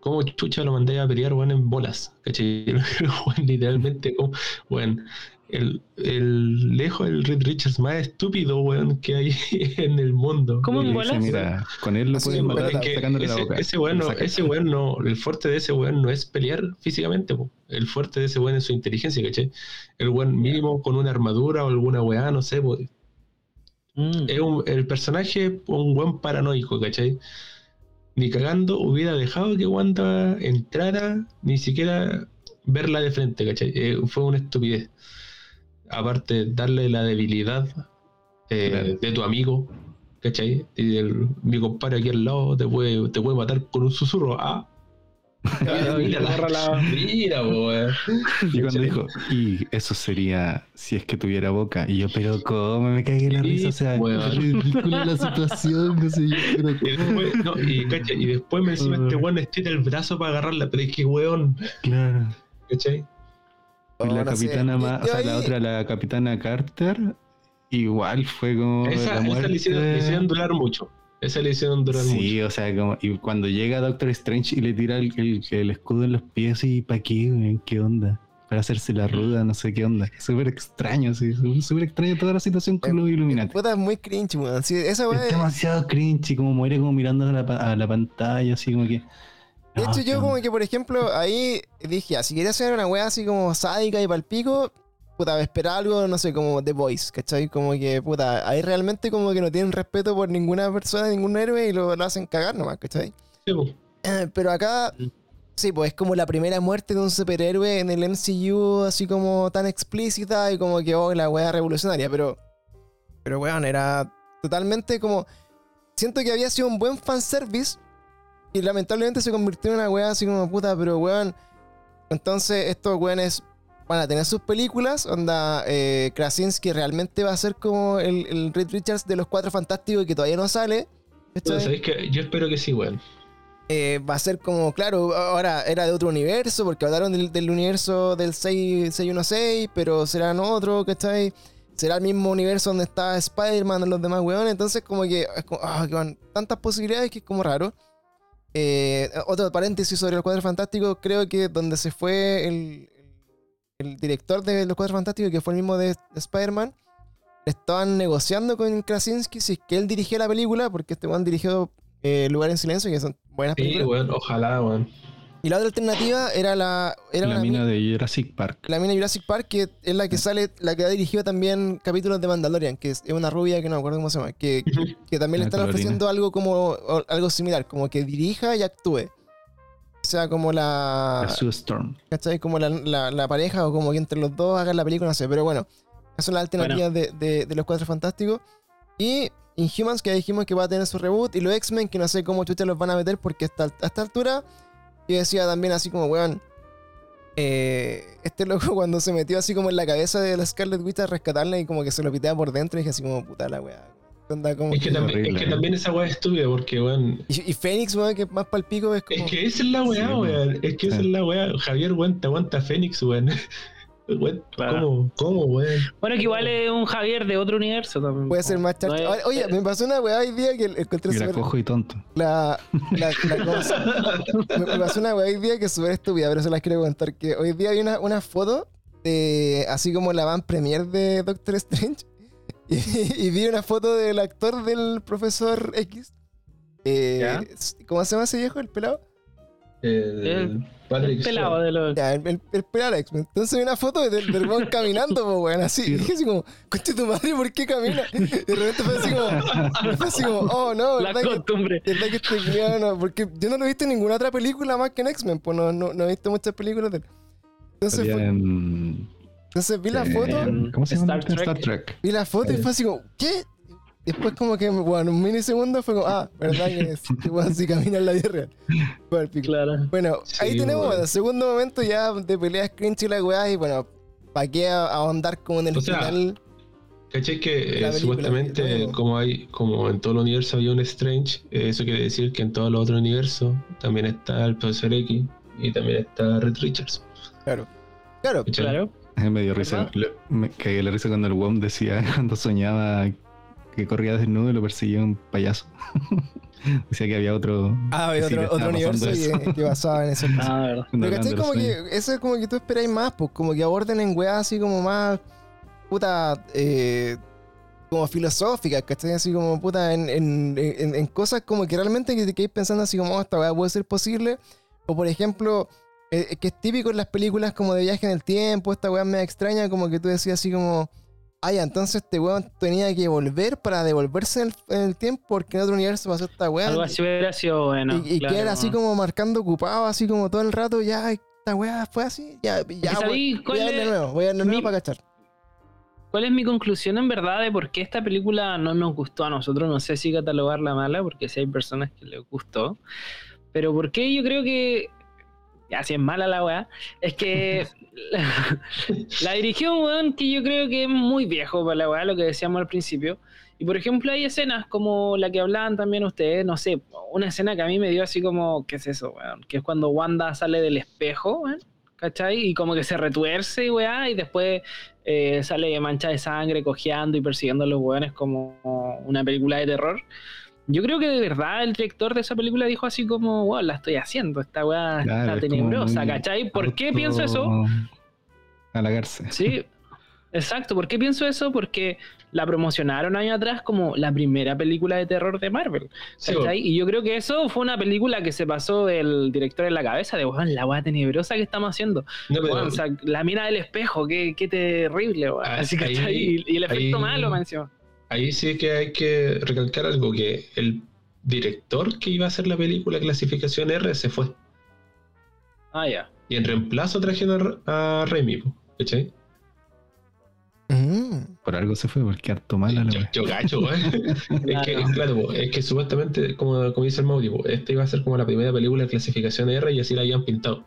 ¿cómo chucha lo mandé a pelear, weón, en bolas? ¿Cachai? Weón, literalmente, como, weón, el, el lejos el Red Richards más estúpido, weón, que hay en el mundo. ¿Cómo en bolas? mira, con él lo Así puedes en matar. Es que sacándole la ese, boca. ese weón no, ese weón no, el fuerte de ese weón no es pelear físicamente, po. el fuerte de ese weón es su inteligencia, ¿cachai? El weón mínimo con una armadura o alguna weá, no sé, po. Mm. es un- el personaje un buen paranoico, ¿cachai? Ni cagando hubiera dejado que Wanda entrara, ni siquiera verla de frente, ¿cachai? Eh, fue una estupidez. Aparte, darle la debilidad eh, Claro. de tu amigo, ¿cachai? Y el- mi compadre aquí al lado te puede, te puede matar con un susurro. Ah, Claro, mira, la- mira. Y cuando dijo, y eso sería si es que tuviera boca. Y yo, pero ¿cómo? Me cagué la risa. O sea, ridícula la situación. No sé yo, pero Y después, no, y, ¿cachai? y después me encima este weón estira el brazo para agarrarla, pero es que weón, Claro. ¿cachai? Y la capitana más, o sea, la ahí- otra, la capitana Carter, igual fue como. Esa, la esa le, hicieron, le muerte. hicieron durar mucho. Esa le hicieron durar Sí, o sea, como, y cuando llega Doctor Strange y le tira el, el- el escudo en los pies, y ¿para qué? ¿Qué onda? Para hacerse la ruda, no sé qué onda. Súper extraño, sí, súper- súper extraño toda la situación con los Illuminati. Puta, es muy cringe, weón. Sí, esa Es demasiado cringe, y como muere como mirando a la, pa- a la pantalla, así como que. De no, hecho, yo como que, por ejemplo, ahí dije, si quería hacer una weá así como sádica y palpico, puta, esperar algo, no sé, como The Voice, ¿cachai? Como que, puta, ahí realmente como que no tienen respeto por ninguna persona, ningún héroe y lo, lo hacen cagar nomás, ¿cachai? Sí, po. Eh, Pero acá, Mm. sí, pues es como la primera muerte de un superhéroe en el MCU, así como tan explícita y como que, oh, la weá revolucionaria, pero, pero weón, era totalmente como, siento que había sido un buen fanservice y lamentablemente se convirtió en una weá así como, puta, pero weón, entonces estos weones van a tener sus películas, onda, eh, Krasinski realmente va a ser como el, el Reed Richards de los Cuatro Fantásticos y que todavía no sale. Pero ¿sabéis que Yo espero que sí, weón. eh, va a ser como, claro, ahora era de otro universo, porque hablaron del, del universo del 6, 616, pero será en otro, ¿cachai? Será el mismo universo donde está Spider-Man y los demás weones, entonces como que, es como, ah, que van tantas posibilidades que es como raro. Eh, otro paréntesis sobre los Cuatro Fantásticos, creo que donde se fue el, el director de los Cuatro Fantásticos, que fue el mismo de, de Spider-Man, estaban negociando con Krasinski si es que él dirigía la película, porque este weón dirigió eh, Lugar en Silencio, que son buenas Sí, películas. weón, ojalá, weón. Y la otra alternativa era la, era la mina mi- de Jurassic Park. la mina Jurassic Park, que es la que sale, la que ha dirigido también capítulos de Mandalorian, que es una rubia que no me acuerdo cómo se llama, que, que, que también le están colorina. ofreciendo algo como o- algo similar, como que dirija y actúe. Sea, como la, La Sue Storm. ¿cachai? Como la, la- la pareja o como que entre los dos hagan la película, no sé, pero bueno, esas son las alternativas de, de- de los Cuatro Fantásticos. Y Inhumans, que ya dijimos que va a tener su reboot, y los X-Men, que no sé cómo chucha los van a meter, porque hasta, a esta altura, yo decía también así como, weón, eh, este loco cuando se metió así como en la cabeza de la Scarlet Witch a rescatarla y como que se lo pitea por dentro, y dije así como, puta la weá. Onda, como Es que, que- también, es horrible, que también esa weá es estúpida porque, weón. y, y Fénix, weón, que más palpico es como... Es que esa es la weá, Sí, weón. Es que esa es la weá. Javier, weón, te aguanta Fénix, weón. Weón, Claro. ¿Cómo? ¿Cómo, weón? Bueno, que igual es un Javier de otro universo también. Puede ser más No es- Oye, me pasó una weá hoy día que encontré súper- cojo y tonto. La, la, la cosa. Me, me pasó una weá hoy día que es súper estúpida, pero se las quiero contar. Que hoy día hay una, una foto de. Así como la van premier de Doctor Strange. Y, y vi una foto del actor del profesor X. Eh, ¿Ya? ¿Cómo se llama ese viejo, el pelado? El, El- Patrick el pelado de los. Ya, el, el, el pelado X. Entonces vi una foto del, weón caminando, po, weón, así. Y dije así como, conche tu madre, ¿por qué camina? Y de repente fue así como, fue así como, oh no, La ¿verdad que, costumbre. ¿Verdad que este culiao no? Porque yo no lo he visto en ninguna otra película más que en X-Men, pues no, no, no he visto muchas películas de él. Entonces, fue- en- entonces vi la foto, ¿Cómo se llama? Star Trek. Star Trek. vi la foto y fue así como, ¿qué? Después como que, bueno, un minisegundo fue como, ah, ¿verdad que es? Si camina en la vida real. Fue el pico. Claro. Bueno, ahí tenemos, bueno. bueno, segundo momento ya de peleas cringe y la weá, y bueno, ¿para qué a- ahondar como en el O sea, final? ¿Cachai que eh, supuestamente ¿no? como hay, como en todo el universo había un Strange, eh, eso quiere decir que en todos los otros universos también está el Profesor X y también está Red Richards. Claro. Claro. ¿cachai? Claro. Me dio risa. Le- Me caí la risa cuando el WOM decía, cuando soñaba que corría desnudo y lo perseguía un payaso. decía que había otro. Ah, sí otro, universo que, basaba en eso. Ah, verdad. Pero ¿cachai? Como sueños. que eso es como que tú esperáis más, pues como que aborden en weas así como más puta eh, como filosóficas, ¿cachai? Así como puta en, en, en- en cosas como que realmente que te quedáis pensando así como "Oh, esta wea puede ser posible. O por ejemplo, eh, que es típico en las películas como de viaje en el tiempo, esta wea me extraña, como que tú decías así como. Ah, ya, entonces este weón tenía que volver para devolverse en el, en el tiempo porque en otro universo pasó esta wea. Algo así hubiera sido bueno. Y, y claro. así como marcando ocupado, así como todo el rato, ya, esta weá fue así, ya, ya, ¿sabí voy, a de es nuevo, voy a verla de nuevo mi- para cachar. ¿Cuál es mi conclusión en verdad de por qué esta película no nos gustó a nosotros? No sé si catalogarla mala, porque sí hay personas que les gustó. Pero por qué yo creo que. Ya, si es mala la weá. Es que. la, la dirigió un weón que yo creo que es muy viejo para la weá, lo que decíamos al principio. Y por ejemplo, hay escenas como la que hablaban también ustedes, no sé, una escena que a mí me dio así como, ¿qué es eso? Que es cuando Wanda sale del espejo, weón, ¿cachai? Y como que se retuerce, weá, y después eh, sale mancha de sangre cojeando y persiguiendo a los weones como una película de terror. Yo creo que de verdad el director de esa película dijo así como, wow, la estoy haciendo, esta weá Claro, está tenebrosa, ¿cachai? ¿Por qué pienso eso? Halagarse. Sí, exacto. ¿Por qué pienso eso? Porque la promocionaron años atrás como la primera película de terror de Marvel. Sí, ¿cachai? y yo creo que eso fue una película que se pasó del director en la cabeza de, weón, la weá tenebrosa que estamos haciendo. No, pero- Weón, o sea, la mina del espejo, qué, qué terrible, weón. Ah, Así, ¿cachai? y, el efecto ahí- malo, me encima. Ahí sí que hay que recalcar algo, que el director que iba a hacer la película clasificación R se fue. Ah, ya. Y en reemplazo trajeron a, a Raimi, po, ¿cachai? Mm. Por algo se fue, porque harto mala la Yo, yo gacho, ¿eh? Es que, Claro. claro, po, es que supuestamente, como, como dice el Mauri, po, esta iba a ser como la primera película de clasificación R y así la habían pintado.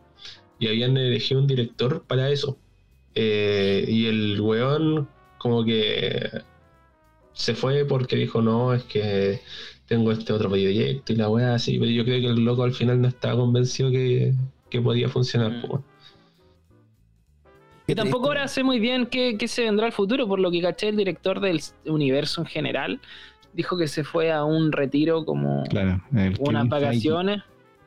Y habían elegido un director para eso. Eh, y el weón como que se fue porque dijo, no, es que tengo este otro proyecto y la weá así. Pero yo creo que el loco al final no estaba convencido que, que podía funcionar. Mm. Qué Y tampoco ahora sé muy bien qué, qué se vendrá al futuro, por lo que caché el director del universo en general. Dijo que se fue a un retiro como Claro. unas vacaciones.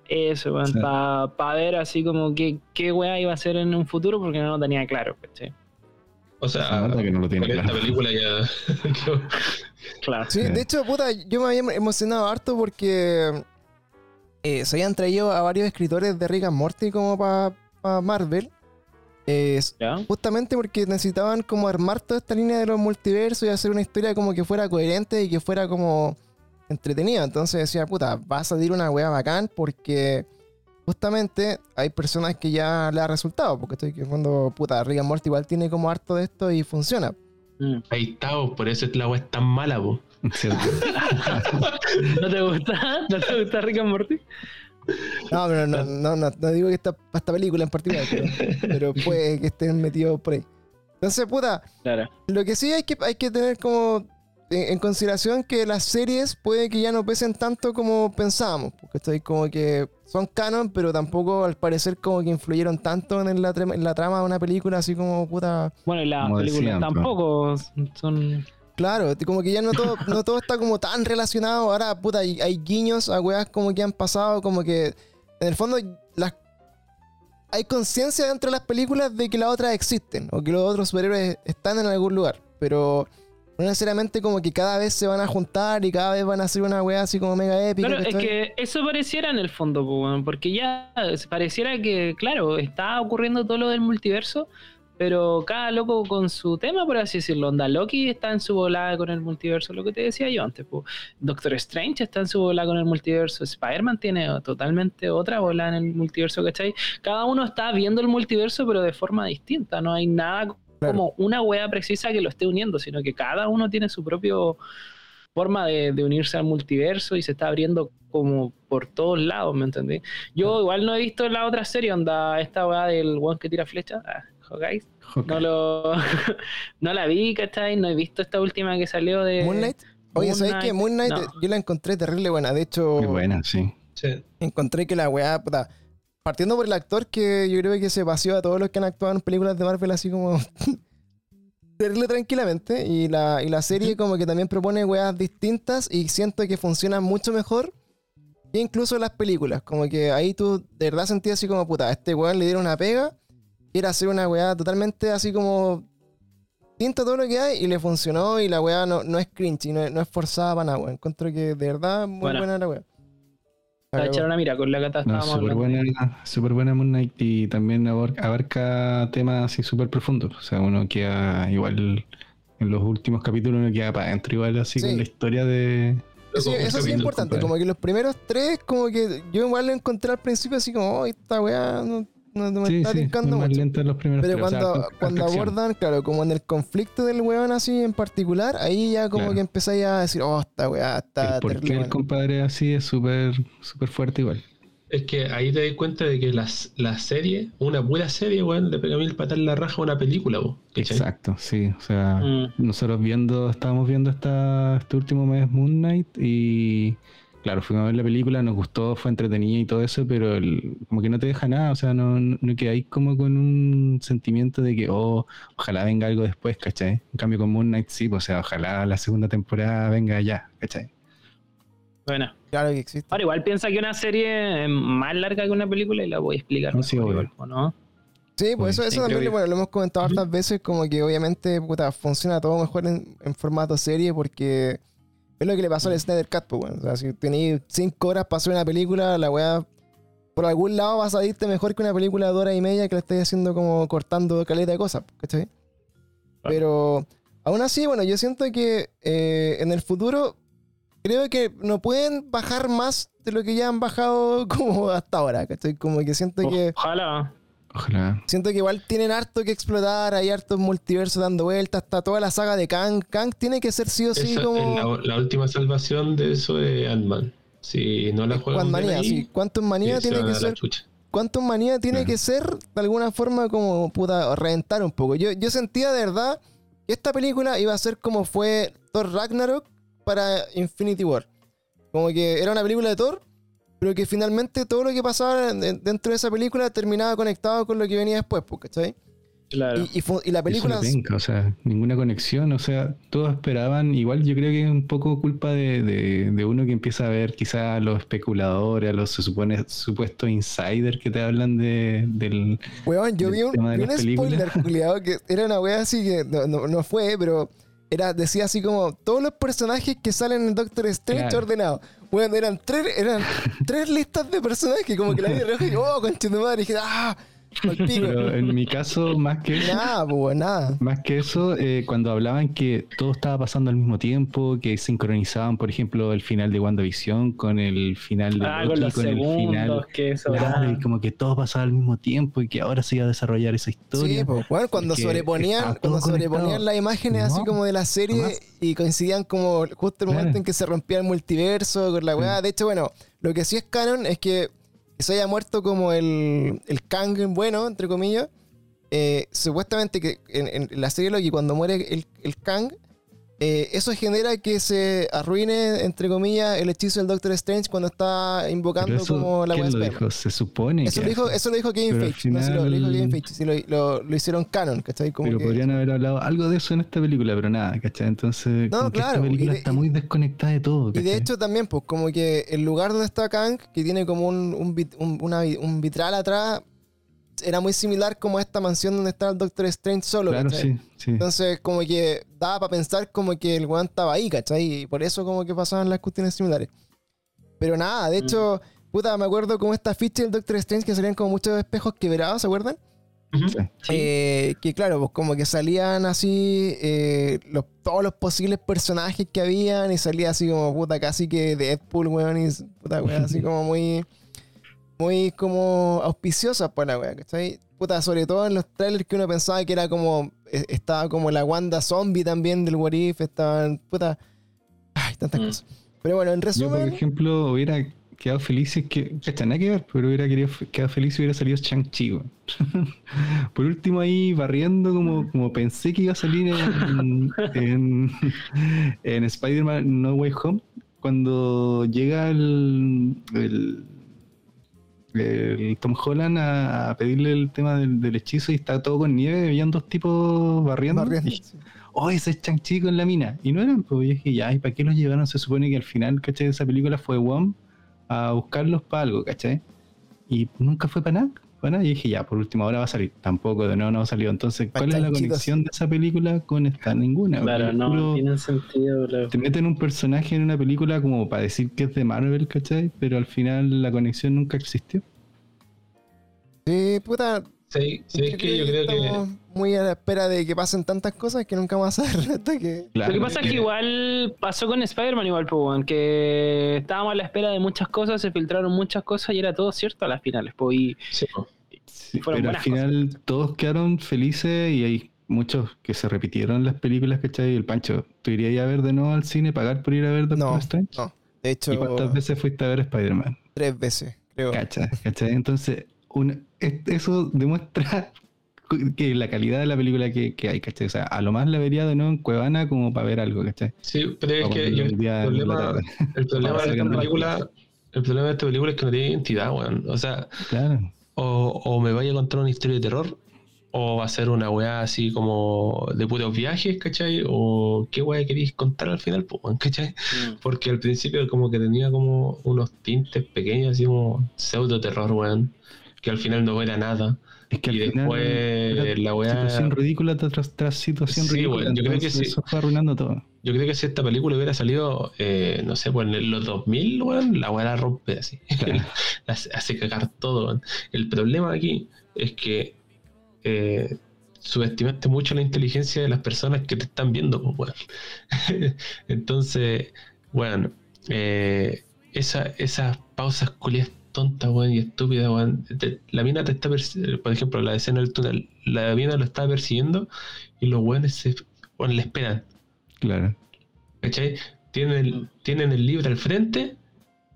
Eso, Sí. para ver así como qué, qué weá iba a hacer en un futuro porque no lo tenía claro, ¿cachai? O Se sea, nota que no lo tiene con esta claro. película ya... Claro. Sí, de hecho, puta, yo me había emocionado harto porque eh, se habían traído a varios escritores de Rick and Morty como para Marvel. Eh, justamente porque necesitaban como armar toda esta línea de los multiversos y hacer una historia como que fuera coherente y que fuera como entretenida. Entonces decía, puta, va a salir una wea bacán porque justamente hay personas que ya le ha resultado. Porque estoy que cuando, puta, Rick and Morty igual tiene como harto de esto y funciona. Mm. Ahí está, po, por eso la weá es tan mala. ¿Cierto? ¿No te gusta? ¿No te gusta Rick and Morty? No, pero no, no, no, no digo que esta película en particular, pero, pero puede que estén metidos por ahí. Entonces, puta, Claro. Lo que sí hay que, hay que tener como en, consideración que las series puede que ya no pesen tanto como pensábamos, porque estoy como que son canon, pero tampoco al parecer como que influyeron tanto en la, trama- en la trama de una película, así como puta... Bueno, y las películas tampoco son. Claro, como que ya no todo, no todo está como tan relacionado, ahora puta, hay, hay guiños a weas como que han pasado, como que en el fondo las... Hay conciencia dentro de las películas de que las otras existen, o que los otros superhéroes están en algún lugar, pero no necesariamente como que cada vez se van a juntar y cada vez van a hacer una wea así como mega épica. Claro, es que eso pareciera en el fondo, porque ya pareciera que, claro, está ocurriendo todo lo del multiverso, pero cada loco con su tema, por así decirlo. Onda Loki está en su volada con el multiverso, lo que te decía yo antes. po. Doctor Strange está en su volada con el multiverso. Spider-Man tiene totalmente otra volada en el multiverso, ¿cachai? Cada uno está viendo el multiverso, pero de forma distinta. No hay nada Claro. como una wea precisa que lo esté uniendo, sino que cada uno tiene su propio forma de, de unirse al multiverso y se está abriendo como por todos lados, ¿me entendés? Yo igual no he visto la otra serie, onda, esta weá del one que tira flecha, ah, Hawkeye. No, lo, no la vi, ¿cachai? No he visto esta última que salió de... Moonlight. Oye, Moon ¿sabes qué? Moon Knight no. yo la encontré terrible buena. De hecho, Muy buena, sí. Sí. encontré que la weá, puta, partiendo por el actor que yo creo que se paseó a todos los que han actuado en películas de Marvel así como terrible tranquilamente. Y la, y la serie como que también propone weas distintas y siento que funcionan mucho mejor que incluso las películas. Como que ahí tú de verdad sentías así como, puta, a este weón le dieron una pega, era hacer una weá totalmente así como distinta a todo lo que hay y le funcionó y la weá no, no es cringe y no, es- no es forzada para nada, weón. Encuentro que de verdad muy Bueno. buena la weá. A echar una mira, con la cata No, súper buena, súper buena Moon Knight y también abarca temas así súper profundos. O sea, uno queda igual en los últimos capítulos, uno queda para adentro igual así Sí. con la historia de... Sí, eso sí es importante, compadre. como que los primeros tres, como que yo igual lo encontré al principio así como, oh, esta weá no, no- no me Sí, está sí, tincando mucho. lenta en los primeros Pero tres, o sea, cuando, abordan, claro, como en el conflicto del weón así en particular, ahí ya como Claro. que empezáis a decir, oh, esta weá está El por terrible qué el buena". compadre así es súper súper fuerte igual. Es que ahí te das cuenta de que las, la serie, una pura serie, weón, le pega mil patas en la raja a una película, vos. ¿cachai? Exacto, sí. O sea, Mm. nosotros viendo, estábamos viendo esta, este último mes Moon Knight y claro, fuimos a ver la película, nos gustó, fue entretenida y todo eso, pero el- como que no te deja nada, o sea, no, no, no quedáis como con un sentimiento de que, oh, ojalá venga algo después, ¿cachai? En cambio con Moon Knight sí, pues, o sea, ojalá la segunda temporada venga ya, ¿cachai? Bueno, Claro que existe. ahora igual piensa que una serie es más larga que una película y la voy a explicar. No, sí, igual, ¿o no? Sí, pues eso, eso también bueno, lo hemos comentado hartas veces, como que obviamente puta, funciona todo mejor en, en formato serie porque es lo que le pasó al Snyder Cut, pues, weón. O sea, si tenéis 5 horas para hacer una película, la weá por algún lado vas a irte mejor que una película de hora y media que la estáis haciendo como cortando caleta de cosas, ¿cachai? Pero aún así, bueno, yo siento que eh, en el futuro creo que no pueden bajar más de lo que ya han bajado como hasta ahora, ¿cachai? Como que siento que... Ojalá. Ojalá. Siento que igual tienen harto que explotar, hay hartos multiversos dando vueltas, está toda la saga de Kang. Kang tiene que ser sí o sí Esa como la, la última salvación de eso es Ant-Man. Si no la juegan bien Manía, ahí, sí. Quantum Manía tiene que ser. Quantum Manía tiene Claro. que ser de alguna forma como puta reventar un poco. Yo, yo sentía de verdad que esta película iba a ser como fue Thor Ragnarok para Infinity War. Como que era una película de Thor, pero que finalmente todo lo que pasaba en- dentro de esa película terminaba conectado con lo que venía después, ¿cachai? Claro. Y, y y la película... Eso es penca, o sea, ninguna conexión, o sea, todos esperaban, igual yo creo que es un poco culpa de, de- de uno que empieza a ver quizá a los especuladores, a los se supone supuestos insiders que te hablan de, del... Weón, yo del vi un, tema de vi un spoiler, culiado, que era una wea así que no, no- no fue, pero era, decía así como todos los personajes que salen en Doctor Strange Claro. ordenados. Weón, eran tres, eran tres listas de personajes, como que la vi reojo y oh, concha de madre, y dije, ah. Pero en mi caso, más que Nada, pues weón, nada. Más que eso, eh, cuando hablaban que todo estaba pasando al mismo tiempo, que sincronizaban, por ejemplo, el final de WandaVision con el final de Ah, Loki, con los con el final. que Claro, sobraban. y como que todo pasaba al mismo tiempo y que ahora se iba a desarrollar esa historia. Sí, pues, weón, cuando sobreponían, cuando sobreponían las imágenes así como de la serie y coincidían como justo el Claro. momento en que se rompía el multiverso con la weá. De hecho, bueno, lo que sí es canon es que se haya muerto como el, el Kang bueno, entre comillas. Eh, supuestamente que en, la serie Loki, cuando muere el, el Kang, eh, eso genera que se arruine, entre comillas, el hechizo del Doctor Strange cuando está invocando eso, como la ¿quién lo dijo? Se supone Eso que lo, dijo, eso lo dijo Kevin Feige. No, sí, lo, lo dijo final- Kevin Feige. Sí, lo, hicieron canon, ¿cachai? Como Pero que- podrían haber hablado algo de eso en esta película, pero nada, ¿cachai? Entonces, No, como que claro, esta película de- está muy desconectada de todo. Y de hecho también, pues, como que el lugar donde está Kang, que tiene como un, un, vit- un- una vi- un vitral atrás, era muy similar como a esta mansión donde está el Doctor Strange solo, claro, ¿cachai? sí, sí. Entonces, como que daba para pensar como que el weón estaba ahí, ¿cachai? Y por eso como que pasaban las cuestiones similares. Pero nada, de hecho, puta, me acuerdo como esta ficha del Doctor Strange que salían como muchos espejos quebrados, ¿se acuerdan? Sí. Eh, que claro, pues como que salían así eh, los, todos los posibles personajes que habían y salía así como puta casi que Deadpool, weón, y puta weón, así como muy, muy como auspiciosa para la weón, ¿cachai? Puta, sobre todo en los trailers que uno pensaba que era como, eh, estaba como la Wanda zombie también del What If, estaban, puta, ay, tantas Mm. cosas. Pero bueno, en Yo, por resumen, ejemplo, hubiera quedado feliz si es que, cacha, nada que ver, pero hubiera querido, quedado feliz si hubiera salido Shang-Chi. por último, ahí barriendo como, como pensé que iba a salir en, en, en Spider-Man No Way Home, cuando llega el, el, el Tom Holland a, a pedirle el tema del, del hechizo y está todo con nieve, habían dos tipos barriendo. barriendo, y- sí. oh, ese es Chang-Chi con la mina. Y no eran, pues yo dije, ya, ¿y para qué los llevaron? Se supone que al final, ¿cachai? De esa película fue Wong a buscarlos para algo, ¿cachai? Y nunca fue para nada, nada. Y dije, ya, por última hora va a salir. Tampoco, de nuevo no ha salido. Entonces, ¿cuál es la conexión de esa película con esta? Ninguna. Claro, no puro- tienen sentido. claro. te meten un personaje en una película como para decir que es de Marvel, ¿cachai? Pero al final la conexión nunca existió. Sí, puta. Sí, sí, es que yo creo que. estamos muy a la espera de que pasen tantas cosas que nunca vamos a saber hasta que. Claro, Lo que pasa es que igual pasó con Spider-Man igual, pues, que estábamos a la espera de muchas cosas, se filtraron muchas cosas y era todo cierto a las finales, pues, y Sí, po. Sí, fueron pero al final todos quedaron felices y hay muchos que se repitieron las películas, ¿cachai? El Pancho, ¿tú irías a ver de nuevo al cine, pagar por ir a ver Doctor No, Strange? no. De hecho, ¿Y cuántas veces fuiste a ver Spider-Man? tres veces, creo. ¿Cachai? ¿Cachai? Entonces, una- eso demuestra que la calidad de la película que, que hay, ¿cachai? O sea, a lo más la vería de nuevo en Cuevana como para ver algo, ¿cachai? Sí, pero es que yo- el problema, el problema de esta película, el problema de esta película es que no tiene identidad, weón. O sea, Claro. o, o me vaya a contar una historia de terror, o va a ser una weá así como de puros viajes, ¿cachai? O qué weá queréis contar al final, pues, weón, ¿cachai? mm, Porque al principio como que tenía como unos tintes pequeños, así como pseudo terror, weón. Que al final no era nada. Es que al Y final después era la weá- situación ridícula tras, tras situación Sí, ridícula. bueno, yo creo que entonces sí. Eso fue arruinando todo. Yo creo que si esta película hubiera salido, eh, no sé, pues en los 2000, weón, la weá la rompe así. Claro. La hace, hace cagar todo, weón. El problema aquí es que eh, subestimaste mucho la inteligencia de las personas que te están viendo, pues, weón. Entonces, bueno, eh, esa, esas pausas culias tontas, weón, y estúpidas, weón. La mina te está persi- por ejemplo, la escena del túnel, la mina lo está persiguiendo y los weones se, weón, le esperan. Claro. ¿Cachai? ¿Tienen el, ¿Tienen el libro al frente?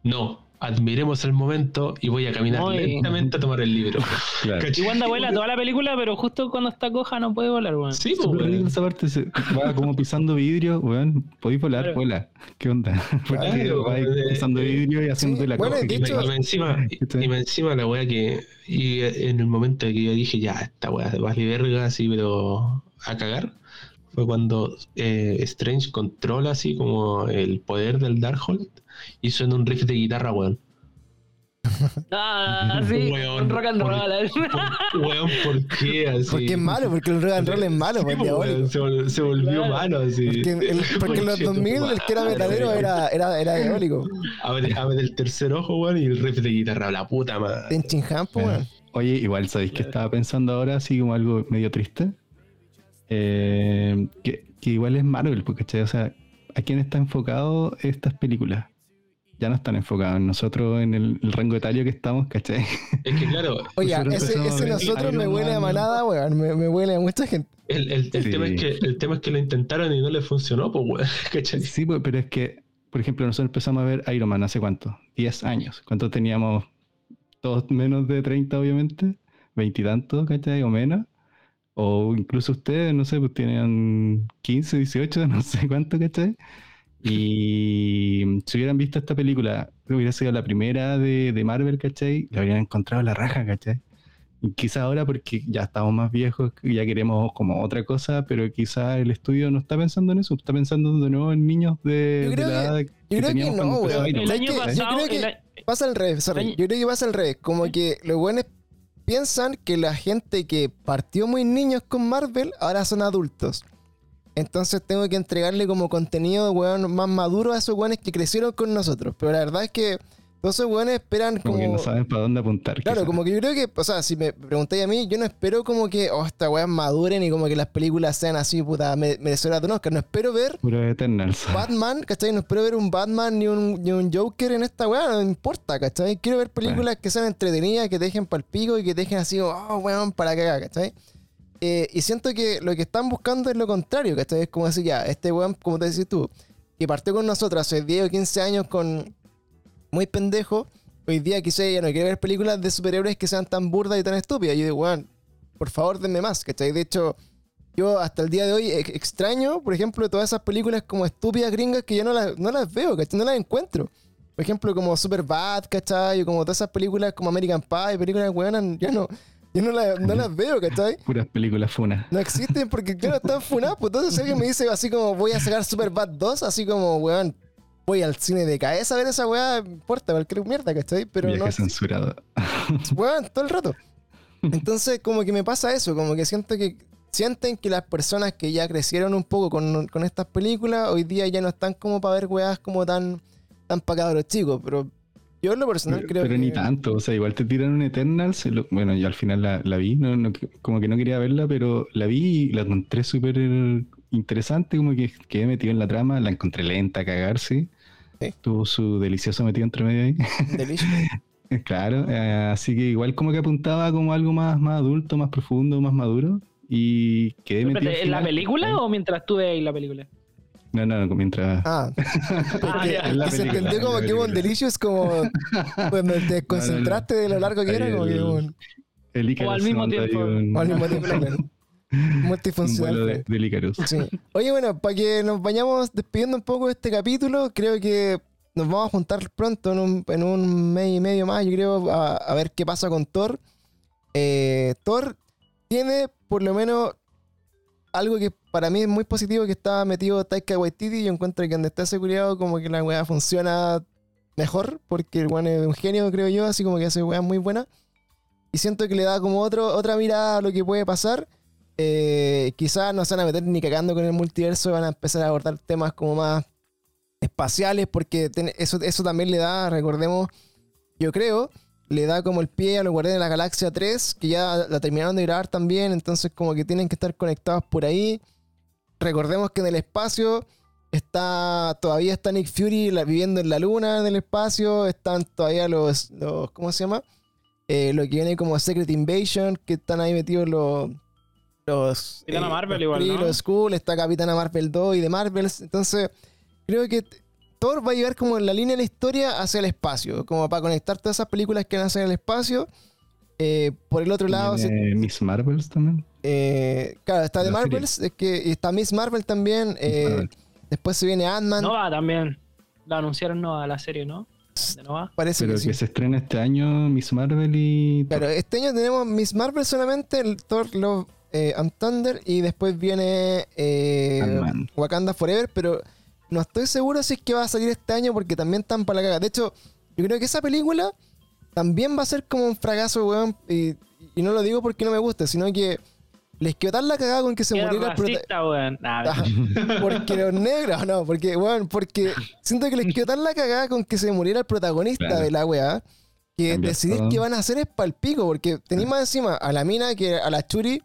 No. Admiremos el momento y voy a caminar No, y- lentamente a tomar el libro. claro. Y Wanda vuela toda la película, pero justo cuando está coja no puede volar, weón. Sí, pues, esa parte, se va como pisando vidrio, weón, podéis volar, Claro. vuela. ¿Qué onda? Porque Claro, vais weón, pisando eh, vidrio y haciendo sí, la bueno, cosa. de Y me- encima, y, me encima la weá que. Y en el momento que yo dije, ya, esta weá vale verga, así, pero a cagar, fue cuando eh, Strange controla así como el poder del Darkhold y suena un riff de guitarra, weón. Ah, sí, Weón, un rock and roll. ¿eh? Por- weón, ¿por qué así? Porque es malo, porque el rock and roll es malo, Sí, weón, se, vol- se volvió Claro. malo así. Porque, el- porque en los 2000 el que era metalero era, era, era diabólico. Abre, abre el tercer ojo, weón, y el riff de guitarra, la puta madre. En Chinham, pues, weón. Oye, igual, ¿sabéis que estaba pensando ahora así como algo medio triste? Eh, que, que igual es Marvel, porque, ¿cachai? O sea, ¿a quién está enfocado estas películas? Ya no están enfocados en nosotros, en el, el rango etario que estamos, ¿cachai? Es que claro, Oye, ese, nosotros me huele a Man. manada, weón. Me, me huele a mucha gente. el, el, el Sí. tema es que, el tema es que lo intentaron y no le funcionó, pues, weón. ¿cachai? Sí, pues, pero es que, por ejemplo, nosotros empezamos a ver Iron Man hace cuánto? 10 años. ¿Cuántos teníamos? Todos menos de 30, obviamente. Veintitantos, ¿cachai? O menos. O incluso ustedes, no sé, pues tenían 15, 18, no sé cuánto, ¿cachai? Y si hubieran visto esta película, hubiera sido la primera de, de Marvel, ¿cachai? Le habrían encontrado la raja, ¿cachai? Y quizá ahora porque ya estamos más viejos, ya queremos como otra cosa, pero quizá el estudio no está pensando en eso, está pensando de nuevo en niños de, la que- edad yo creo que teníamos no, weón. Yo creo que- el Pasa al revés, sorry. Año- Yo creo que pasa al revés. Como que los buenos piensan que la gente que partió muy niños con Marvel ahora son adultos. Entonces tengo que entregarle como contenido, weón, más maduro a esos weones que crecieron con nosotros. Pero la verdad es que todos esos weones esperan Como como... que no saben para dónde apuntar. Claro, quizá. como que yo creo que, o sea, si me preguntáis a mí, yo no espero como que, oh, esta weas maduren y como que las películas sean así, puta, me- merecedoras de un Oscar. No espero ver Puro Eternals. Batman, ¿cachai? No espero ver un Batman ni un, ni un Joker en esta weá, no me importa, ¿cachai? Quiero ver películas que sean entretenidas, que te dejen pal pico y que te dejen así, oh, weón, para cagar, ¿cachai? Eh, y siento que lo que están buscando es lo contrario, ¿cachai? Es como decir, ya, este weón, como te decís tú, que partió con nosotros hace 10 o 15 años con muy pendejo, hoy día quizá ya no quiere ver películas de superhéroes que sean tan burdas y tan estúpidas. Yo digo, weón, por favor denme más, ¿cachai? De hecho, yo hasta el día de hoy ex- extraño, por ejemplo, todas esas películas como estúpidas gringas que ya no las, no las veo, ¿cachai? No las encuentro. Por ejemplo, como Superbad, ¿cachai? O como todas esas películas como American Pie, películas weonas, ya no, ya no, las- no las veo, ¿cachai? Puras películas funas. No existen porque, claro, están funadas. Pues entonces, alguien me dice así como voy a sacar Superbad 2, así como, weón, voy al cine de cabeza a ver esa weá, importa, cualquier mierda, ¿cachai? Pero Viaje no, censurado. weón, todo el rato. Entonces, como que me pasa eso, como que siento que sienten que las personas que ya crecieron un poco con, con estas películas, hoy día ya no están como para ver weas como tan, tan para cabros chicos, pero yo en lo personal Pero, creo pero que... ni tanto, o sea, igual te tiran un Eternal. bueno, yo al final la, la vi, no, no- como que no quería verla, pero la vi y la encontré súper interesante, como que quedé metido en la trama, la encontré lenta a cagarse. Sí. Tuvo su delicioso metido entre medio ahí. Delicious. Claro, eh, así que igual como que apuntaba como algo más, más adulto, más profundo, más maduro. Y quedé metido. ¿En la película o mientras tú veis la película? No, no, mientras. Ah, Ah, que, ya. en la que se entendió en como que hubo un delicious como cuando te concentraste de lo largo que era, como que el- un, El Icarus O al mismo tiempo. un- o al mismo tiempo, claro. un multifuncional. vuelo de, del Icarus. Sí. Oye, bueno, para que nos vayamos despidiendo un poco de este capítulo, creo que nos vamos a juntar pronto, en un, en un mes y medio más, yo creo, a, a ver qué pasa con Thor. Eh, Thor tiene por lo menos algo que para mí es muy positivo, que está metido Taika Waititi. Yo encuentro que donde está ese culiado como que la weá funciona mejor, porque el weón es un genio, creo yo, así como que hace weá muy buena. Y siento que le da como otro, otra mirada a lo que puede pasar. Eh, quizás no se van a meter ni cagando con el multiverso, van a empezar a abordar temas como más espaciales, porque eso, eso también le da, recordemos, yo creo, le da como el pie a los Guardianes de la Galaxia 3, que ya la terminaron de grabar también, entonces como que tienen que estar conectados por ahí. Recordemos que en el espacio está todavía está Nick Fury la- viviendo en la luna en el espacio, están todavía los, los ¿cómo se llama? Eh, lo que viene como Secret Invasion, que están ahí metidos los los Capitana Marvel los igual, los Skrull, está Capitana Marvel 2 y de Marvels, entonces creo que Thor va a llevar como la línea de la historia hacia el espacio, como para conectar todas esas películas que van hacia el espacio. Eh, por el otro lado, se- Miss Marvels también. Eh, claro, está de. Marvels, es que y está Miss Marvel también. eh, Marvel. después se viene Ant-Man, Nova también. La anunciaron Nova, la serie, ¿no? De Nova. parece Pero que que, sí. se estrena este año Miss Marvel y. Thor. Claro, este año tenemos Miss Marvel solamente, el Thor Love eh, and Thunder, y después viene eh, Ant-Man. Wakanda Forever, pero no estoy seguro si es que va a salir este año porque también están para la caga. De hecho, yo creo que esa película también va a ser como un fracaso, weón, y, y no lo digo porque no me guste, sino que les quedó tan la cagada con que se muriera el protagonista. porque los negros, no, porque, bueno, porque siento que les quedó tan la cagada con que se muriera el protagonista Claro. de la weá, que decidir todo. qué van a hacer es palpico, porque tenéis más encima a la mina que a la Churi,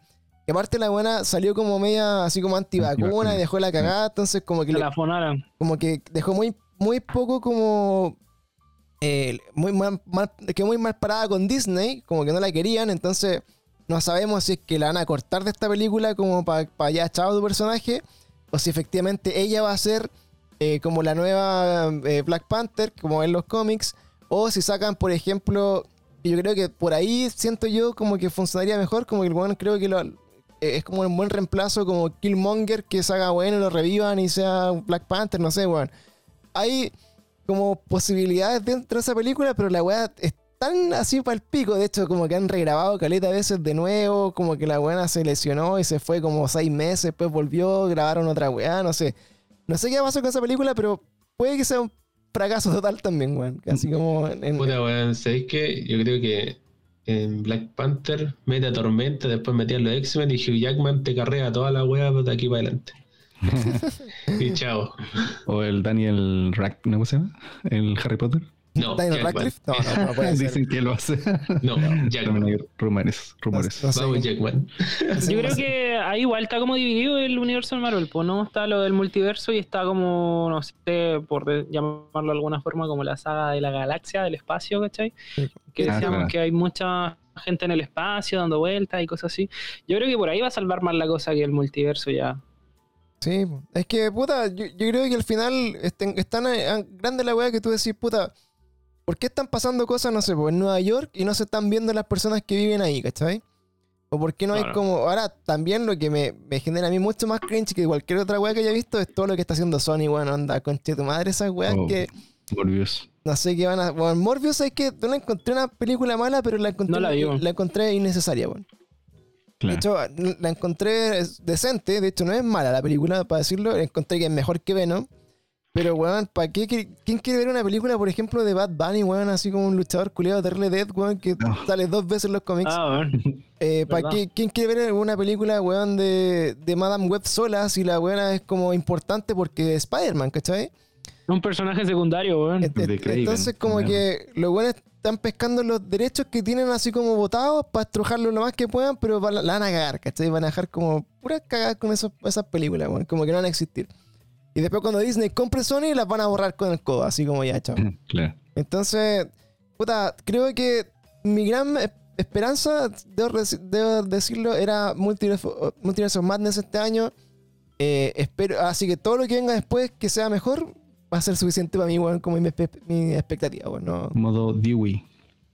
que aparte la buena salió como media así como antivacuna y dejó la cagada, entonces como que, se le- la funaron. como que dejó muy, muy poco como... eh, muy mal, mal- quedó muy mal parada con Disney, como que no la querían, entonces no sabemos si es que la van a cortar de esta película como para ya chao tu personaje, o si efectivamente ella va a ser eh, como la nueva eh, Black Panther, como en los cómics, o si sacan, por ejemplo, yo creo que por ahí siento yo como que funcionaría mejor, como que el weón creo que lo- eh, es como un buen reemplazo, como Killmonger, que se haga bueno, lo revivan y sea Black Panther, no sé, weón. Hay como posibilidades dentro de esa película, pero la weá tan así para el pico. De hecho, como que han regrabado caleta a veces de nuevo, como que la weá se lesionó y se fue como seis meses, después volvió, grabaron otra weá, no sé. No sé qué pasó con esa película, pero puede que sea un fracaso total también, weón. Así como en, Puta, weón, ¿sabéis qué? Yo creo que en Black Panther mete a Tormenta, después metía a los X-Men y Hugh Jackman te carrea toda la weá de aquí para adelante. y chao. O el Daniel Rack, ¿no cómo se llama? El Harry Potter. No, Daniel. Radcliffe. No, no, no puede ser. Dicen que lo hace. No, También Jackman. hay rumores. rumores. No sé. Vamos, Jackman. No Yo creo que ahí igual está como dividido el universo de Marvel, pues no está lo del multiverso y está como, no sé, por llamarlo de alguna forma, como la saga de la galaxia, del espacio, ¿cachai? Que Ah, decíamos claro. que hay mucha gente en el espacio dando vueltas y cosas así. Yo creo que por ahí va a salvar más la cosa que el multiverso ya. Sí, es que, puta, yo, yo creo que al final estén- es tan eh, grande la weá que tú decís, puta, ¿por qué están pasando cosas, no sé, en Nueva York y no se están viendo las personas que viven ahí, ¿cachai? O por qué no hay como. Ahora, también lo que me, me genera a mí mucho más cringe que cualquier otra weá que haya visto es todo lo que está haciendo Sony, weón, anda, conche tu madre, esas weas Oh. que Morbius. no sé qué van a. Bueno, Morbius es que no la encontré una película mala, pero la encontré, No la vi, weón. la encontré innecesaria, weón. De Claro. hecho, la encontré decente. De hecho, no es mala la película, para decirlo. La encontré que es mejor que Venom. Pero, weón, ¿para qué? ¿Quién quiere ver una película, por ejemplo, de Bad Bunny, weón? Así como un luchador culiado de Terrible Dead, weón, que No. sale dos veces en los cómics. Ah, bueno. Eh, ¿para qué? ¿Quién quiere ver una película, weón, de, de Madame Web sola si la weona es como importante porque es Spider-Man, ¿cachai? Un personaje secundario, weón. Entonces, como que los buenos están pescando los derechos que tienen así como votados para estrujarlo lo más que puedan, pero la, la van a cagar, ¿cachai? Van a dejar como puras cagadas con esos- esas películas, weón, como que no van a existir. Y después cuando Disney compre Sony, las van a borrar con el codo, así como ya, chao. Claro. Entonces, puta, creo que mi gran esperanza, debo, decirlo, era Multiverse, of Madness este año. Eh, espero, así que todo lo que venga después que sea mejor va a ser suficiente para mí, weón, como mi, mi expectativa, weón. No, Modo Dewey.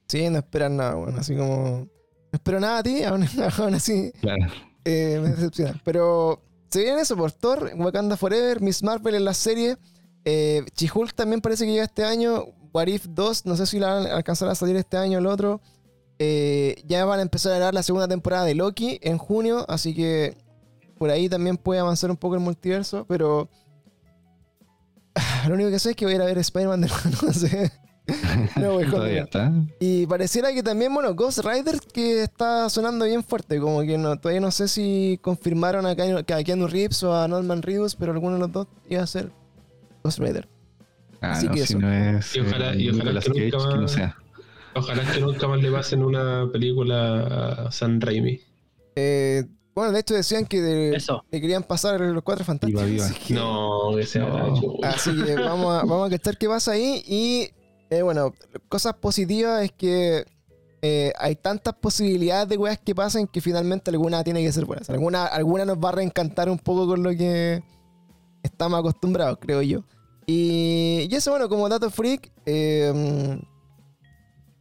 sí, no esperar nada, weón. Así como. No espero nada a ti, aún, aún así Claro. eh, me decepciona. Pero se viene eso por Thor, Wakanda Forever, Miss Marvel en la serie. Eh, She-Hulk también parece que llega este año. What If 2, no sé si la van a alcanzar a salir este año o el otro. Eh, ya van a empezar a grabar la segunda temporada de Loki en junio, así que por ahí también puede avanzar un poco el multiverso, pero lo único que sé es que voy a ir a ver Spider-Man de nuevo, no sé. No, voy con- Todavía está. y pareciera que también, bueno, Ghost Rider que está sonando bien fuerte, como que no, todavía no sé si confirmaron a, Keanu- que a Keanu Reeves o a Norman Reedus, pero alguno de los dos iba a ser Ghost Rider. Ah, Así no, que si eso. no es. Y ojalá- eh, y ojalá que Cage, nunca que no más- sea. Ojalá que nunca más le pasen una película a San Raimi. Eh, bueno, de hecho decían que de- le querían pasar los cuatro fantásticos. Viva, viva. así que- No, que sea No. Así que vamos a, vamos a cachar qué pasa ahí. Y eh, bueno, cosas positivas es que eh, hay tantas posibilidades de weas que pasen que finalmente alguna tiene que ser buena. Alguna, alguna nos va a reencantar un poco con lo que estamos acostumbrados, creo yo. Y, y eso, bueno, como dato freak, eh,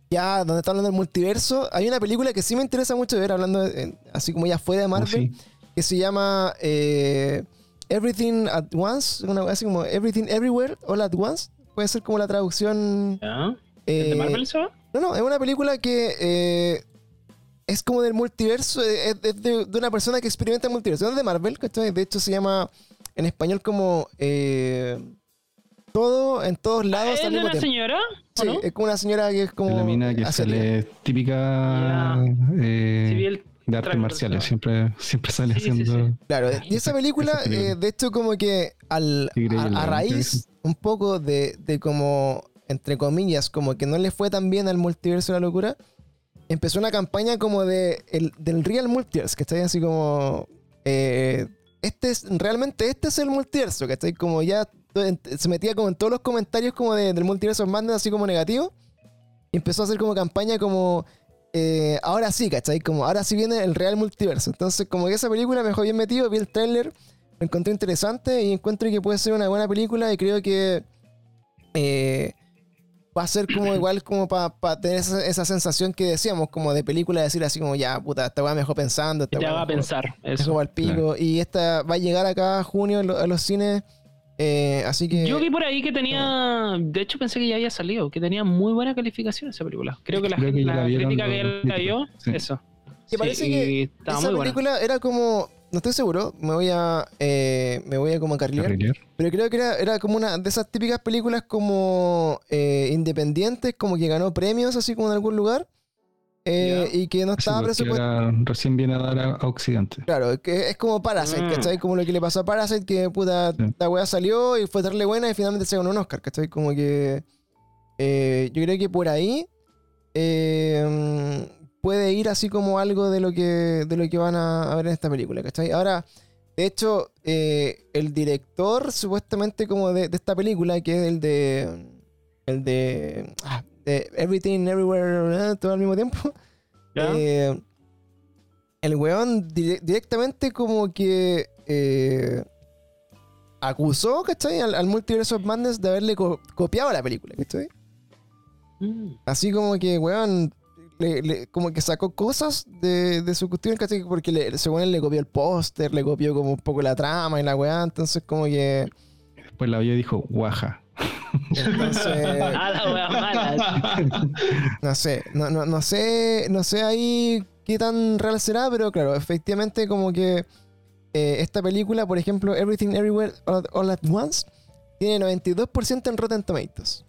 ya donde está hablando del multiverso, hay una película que sí me interesa mucho ver, hablando de- así como ya fuera de Oh, Marvel sí. que se llama eh, Everything at Once, una así como Everything Everywhere All at Once. Puede ser como la traducción. Eh, ¿De Marvel eso? va? No, no, es una película que eh, es como del multiverso, eh, es, es de, de una persona que experimenta el multiverso. No es de Marvel, ¿cachai? De hecho se llama en español como eh, todo en todos lados ¿Es al de mismo una tiempo. señora? ¿O Sí, no? es como una señora que es como. La mina que sale típica Ya. eh, Sí, vi el de artes marciales. Siempre, siempre sale Sí, haciendo. sí. Claro, y esa película, eh, de hecho, como que al, a, raíz un poco de, de como, entre comillas, como que no le fue tan bien al multiverso de la locura, empezó una campaña como de el, del Real Multiverse, que está así como... eh, este es, realmente este es el multiverso, que está como ya se metía como en todos los comentarios como de- del multiverso Madness, así como negativo, y empezó a hacer como campaña como eh, ahora sí, ¿cachai? Como ahora sí viene el real multiverso. Entonces, como que esa película me dejó bien metido, vi el tráiler, lo encontré interesante y encuentro que puede ser una buena película y creo que eh, va a ser como igual como para tener esa, esa sensación que decíamos, como de película, decir así como ya, puta, esta weá me dejó pensando. Esta haga me dejó- pensar. Eso. dejó al pico. Y esta va a llegar acá a junio a a los cines. Eh, así que... Yo vi por ahí que tenía. De hecho, pensé que ya había salido. Que tenía muy buena calificación esa película. Creo que la, Creo que la crítica que él la vio. sí. Eso. Que parece Sí, que esa muy buena. película era como... No estoy seguro, me voy a... eh, me voy a como a carrilear. Carrilear. Pero creo que era, era como una de esas típicas películas como eh, independientes, como que ganó premios así como en algún lugar. Eh, y que no Sí, estaba porque presupuestada. ahora recién viene a dar a, a Occidente. Claro, que es como Parasite, Mm. ¿cachai? Como lo que le pasó a Parasite, que puta, Sí. la weá salió y fue darle buena y finalmente se ganó un Oscar, ¿cachai? Como que. eh, yo creo que por ahí eh, puede ir así como algo de lo que, de lo que van a, a ver en esta película, ¿cachai? Ahora, de hecho, eh, el director supuestamente como de, de esta película, que es el de. El de. ah, de Everything Everywhere, eh, todo al mismo tiempo. Eh, el weón dire- directamente como que eh, acusó, ¿cachai? Al, al Multiverse of Madness de haberle co- copiado la película, ¿cachai? Mm. Así como que, weón, le- le- como que sacó cosas de, de su cuestión, ¿cachai? Porque le, según él le copió el póster, le copió como un poco la trama y la weá, entonces como que... Después la vio y dijo, guaja. Entonces... No sé, no, no, no sé, no sé ahí qué tan real será, pero claro, efectivamente como que eh, esta película, por ejemplo, Everything Everywhere All, All at Once, tiene 92% en Rotten Tomatoes.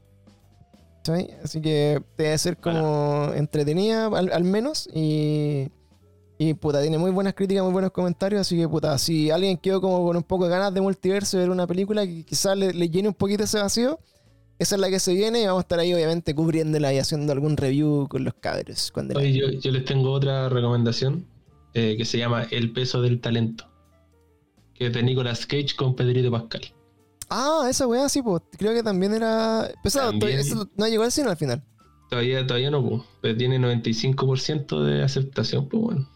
¿Cachai? Así que debe ser como entretenida al, al menos y, y puta, tiene muy buenas críticas, muy buenos comentarios, así que puta, si alguien quedó como con un poco de ganas de multiverso y ver una película que quizás le, le llene un poquito ese vacío, esa es la que se viene y vamos a estar ahí obviamente cubriéndola y haciendo algún review con los cabros. Cuando Oye, yo, yo les tengo otra recomendación eh, que se llama El peso del talento. Que es de Nicolas Cage con Pedrito Pascal. Ah, esa weá sí, pues creo que también era pesado. También. Eso no llegó al cine al final. Todavía, todavía no, pues, pero tiene 95% de aceptación, pues bueno.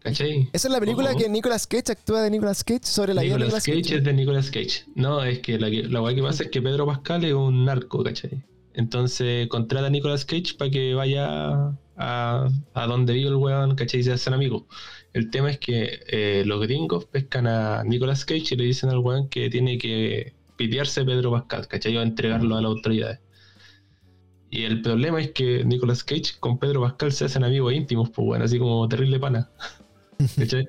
¿Cachai? Esa es la película que Nicolas Cage actúa de Nicolas Cage sobre la vida de Nicolas Nicolas Cage Cage. es de Nicolas Cage. No, es que la, la weá que pasa es que Pedro Pascal es un narco, ¿cachai? Entonces contrata a Nicolas Cage para que vaya a, a donde vive el weón, ¿cachai? Y se hacen amigos. El tema es que eh, los gringos pescan a Nicolas Cage y le dicen al weón que tiene que pitearse a Pedro Pascal, ¿cachai? O entregarlo a las autoridades. Y el problema es que Nicolas Cage con Pedro Pascal se hacen amigos íntimos, pues bueno, así como terrible pana. ¿Cachai?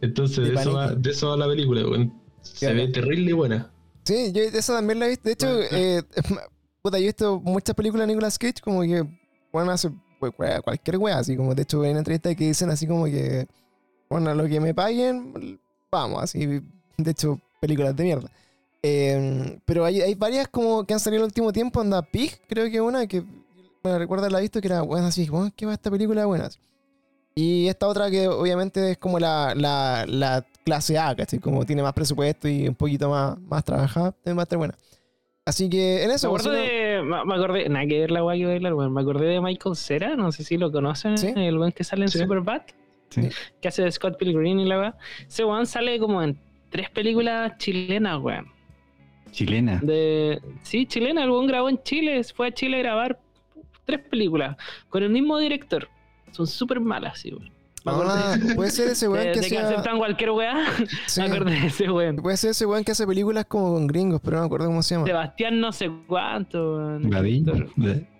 Entonces, De eso, va, de eso va la película, weón. Se Claro. ve terrible y buena. Sí, yo esa también la he visto. De hecho, Bueno. eh, puta, yo he visto muchas películas de Nicolas Cage como que bueno, hace pues, cualquier wea, así como de hecho hay una entrevista que dicen así como que bueno, lo que me paguen, vamos, así, de hecho, películas de mierda. Eh, pero hay, hay varias como que han salido en el último tiempo, anda Pig, creo que una que me recuerda la he visto que era buena así, bueno, ¿qué va esta película buena? Y esta otra que obviamente es como la, la, la clase A, ¿cachai? Como tiene más presupuesto y un poquito más, más trabajada, también va a estar buena. Así que en Me eso, no- de. Me me acordé. Nada que ver la guay que bailar, weón. Me acordé de Michael Cera, no sé si lo conocen, Sí. el weón que sale en Sí. Superbad, Sí. que hace de Scott Pilgrim y la weá. Ese weón sale como en tres películas chilenas, weón. Chilena. De... Sí, chilena, el weón grabó en Chile, fue a Chile a grabar tres películas con el mismo director. Son súper malas, sí, weón. Me acordé Ah, puede ser ese de, weón que de que hacía- aceptan cualquier weá. sí, Me acordé de ese weón. Puede ser ese weón que hace películas como con gringos, pero no me acuerdo cómo se llama. Sebastián no sé cuánto. Director.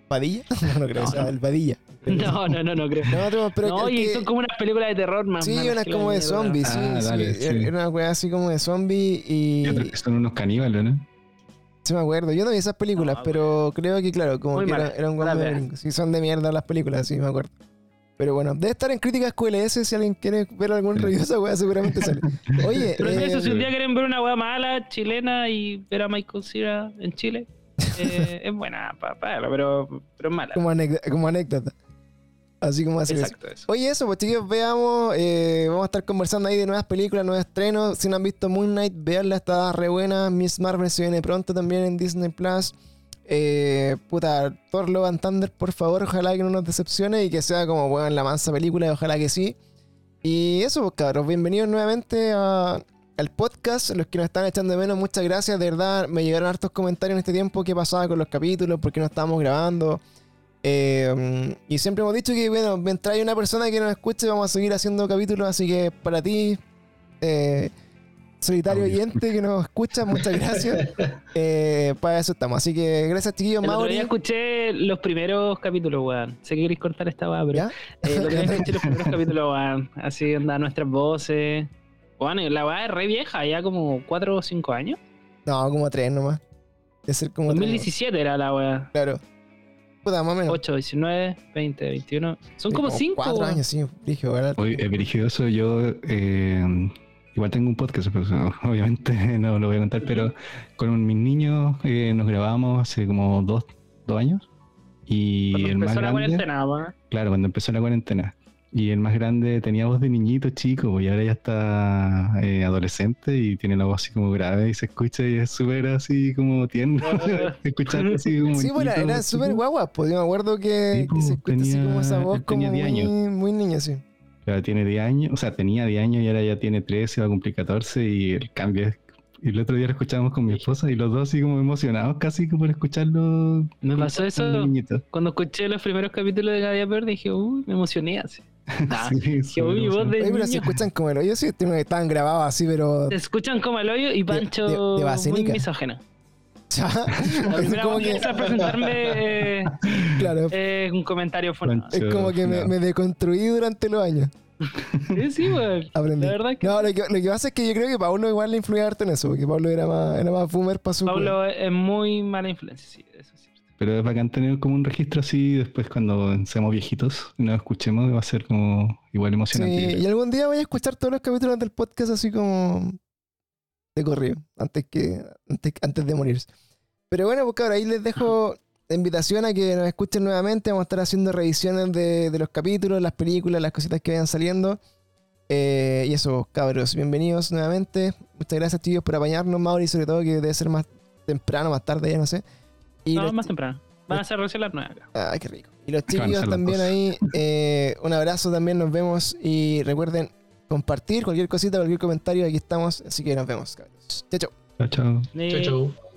¿Padilla? No, no creo, No, o sea, el Padilla. No, no, no, no creo. No, otro, pero no, el y que- son como unas películas de terror más. Sí, unas que como de zombies, sí, Ah, sí. dale, sí. Era una weá así como de zombies y. Y otros que son unos caníbales, ¿no? Sí, me acuerdo. Yo no vi esas películas, No, pero creo que, claro, como Muy que era, era un weón de veas. gringo. Sí, son de mierda las películas, sí, me acuerdo. Pero bueno, debe estar en críticas QLS si alguien quiere ver algún review de esa weá, seguramente sale. Oye, Pero eh, eso, si un día quieren ver una weá mala chilena y ver a Michael Cera en Chile, eh, es buena para verlo, pero, pero es mala. como, anécdota, como anécdota. Así como hacer. Exacto, eso. Oye, eso, pues chiquillos, veamos. eh, vamos a estar conversando ahí de nuevas películas, nuevos estrenos. Si no han visto Moon Knight, veanla, está re buena. Miss Marvel se viene pronto también en Disney Plus. Eh, puta, Thor Love and Thunder, por favor, ojalá que no nos decepcione y que sea como bueno, la mansa película, y ojalá que sí. Y eso, pues cabros, bienvenidos nuevamente al podcast. Los que nos están echando de menos, muchas gracias. De verdad, me llegaron hartos comentarios en este tiempo. ¿Qué pasaba con los capítulos? ¿Por qué no estábamos grabando? Eh, y siempre hemos dicho que, bueno, mientras hay una persona que nos escuche, vamos a seguir haciendo capítulos. Así que para ti, eh, solitario Audio. oyente que nos escucha, muchas gracias. Eh, para eso estamos. Así que gracias, chiquillos. El otro día escuché los primeros capítulos, weón. Sé que queréis cortar esta weá, pero ¿Ya? eh, día escuché los primeros capítulos, weón. Así andan nuestras voces. Bueno, la weá es re vieja, ya como 4 o 5 años. No, como tres nomás. De ser como tres, 2017 era la weá. Claro. Puta, más o menos. 8, 19, 20, 21. Son Sí, como 5. Cuatro años, sí. Brígido, ¿verdad? Hoy es religioso, yo eh, igual tengo un podcast, pero obviamente no lo voy a contar, pero con mis niños eh, nos grabamos hace como dos, dos años. Y Cuando el más empezó la grande, cuarentena, weón. claro, cuando empezó la cuarentena. Y el más grande tenía voz de niñito chico, pues, y ahora ya está eh, adolescente y tiene la voz así como grave y se escucha y es súper así como tierno. Escuchar así como. Sí, bueno, era súper guagua, pues yo me acuerdo que, Sí, que pues, se escucha así tenía- como esa voz como muy, 10 años. muy niño, sí. Claro, tiene 10 años, o sea, tenía 10 años y ahora ya tiene 13, va a cumplir 14 y el cambio es Y el otro día lo escuchábamos con mi esposa y los dos así como emocionados casi como por escucharlo. Me pasó eso cuando escuché los primeros capítulos de Gadia Verde. Dije, uy, me emocioné así. Ah, Sí, dije, súper uy, voz de Oye, pero se escuchan como el hoyo, sí, estaban grabados así, pero. Se escuchan como el hoyo y Pancho de- de muy Vasenica. misógeno. Ya. La primera como que a presentarme eh, claro, eh, un comentario funado. Pancho. es como que me, no. me deconstruí durante los años. Sí, sí. Aprendí. La verdad que No, lo que, lo que pasa es que yo creo que Pablo igual le influía harto en eso, porque Pablo era más, era más boomer para su. Pablo es muy mala influencia, sí, eso es cierto. Pero es bacán tener como un registro así después cuando seamos viejitos y nos escuchemos va a ser como igual Sí, emocionante. creo. y algún día voy a escuchar todos los capítulos del podcast así como de corrido, antes que antes, antes de morir. Pero bueno, pues cabrón, ahí les dejo la invitación a que nos escuchen nuevamente. Vamos a estar haciendo revisiones de, de los capítulos, las películas, las cositas que vayan saliendo. Eh, y eso, cabros, bienvenidos nuevamente. Muchas gracias, tíos, por apañarnos, Mauri, sobre todo que debe ser más temprano, más tarde, ya no sé. Y No, los más temprano. Van a ser recién las nueve acá. Ay, qué rico. Y los las también ahí, eh, un abrazo también, nos vemos. Y recuerden compartir cualquier cosita, cualquier comentario, aquí estamos. Así que nos vemos, cabros. Chao, chao. Chao, chao.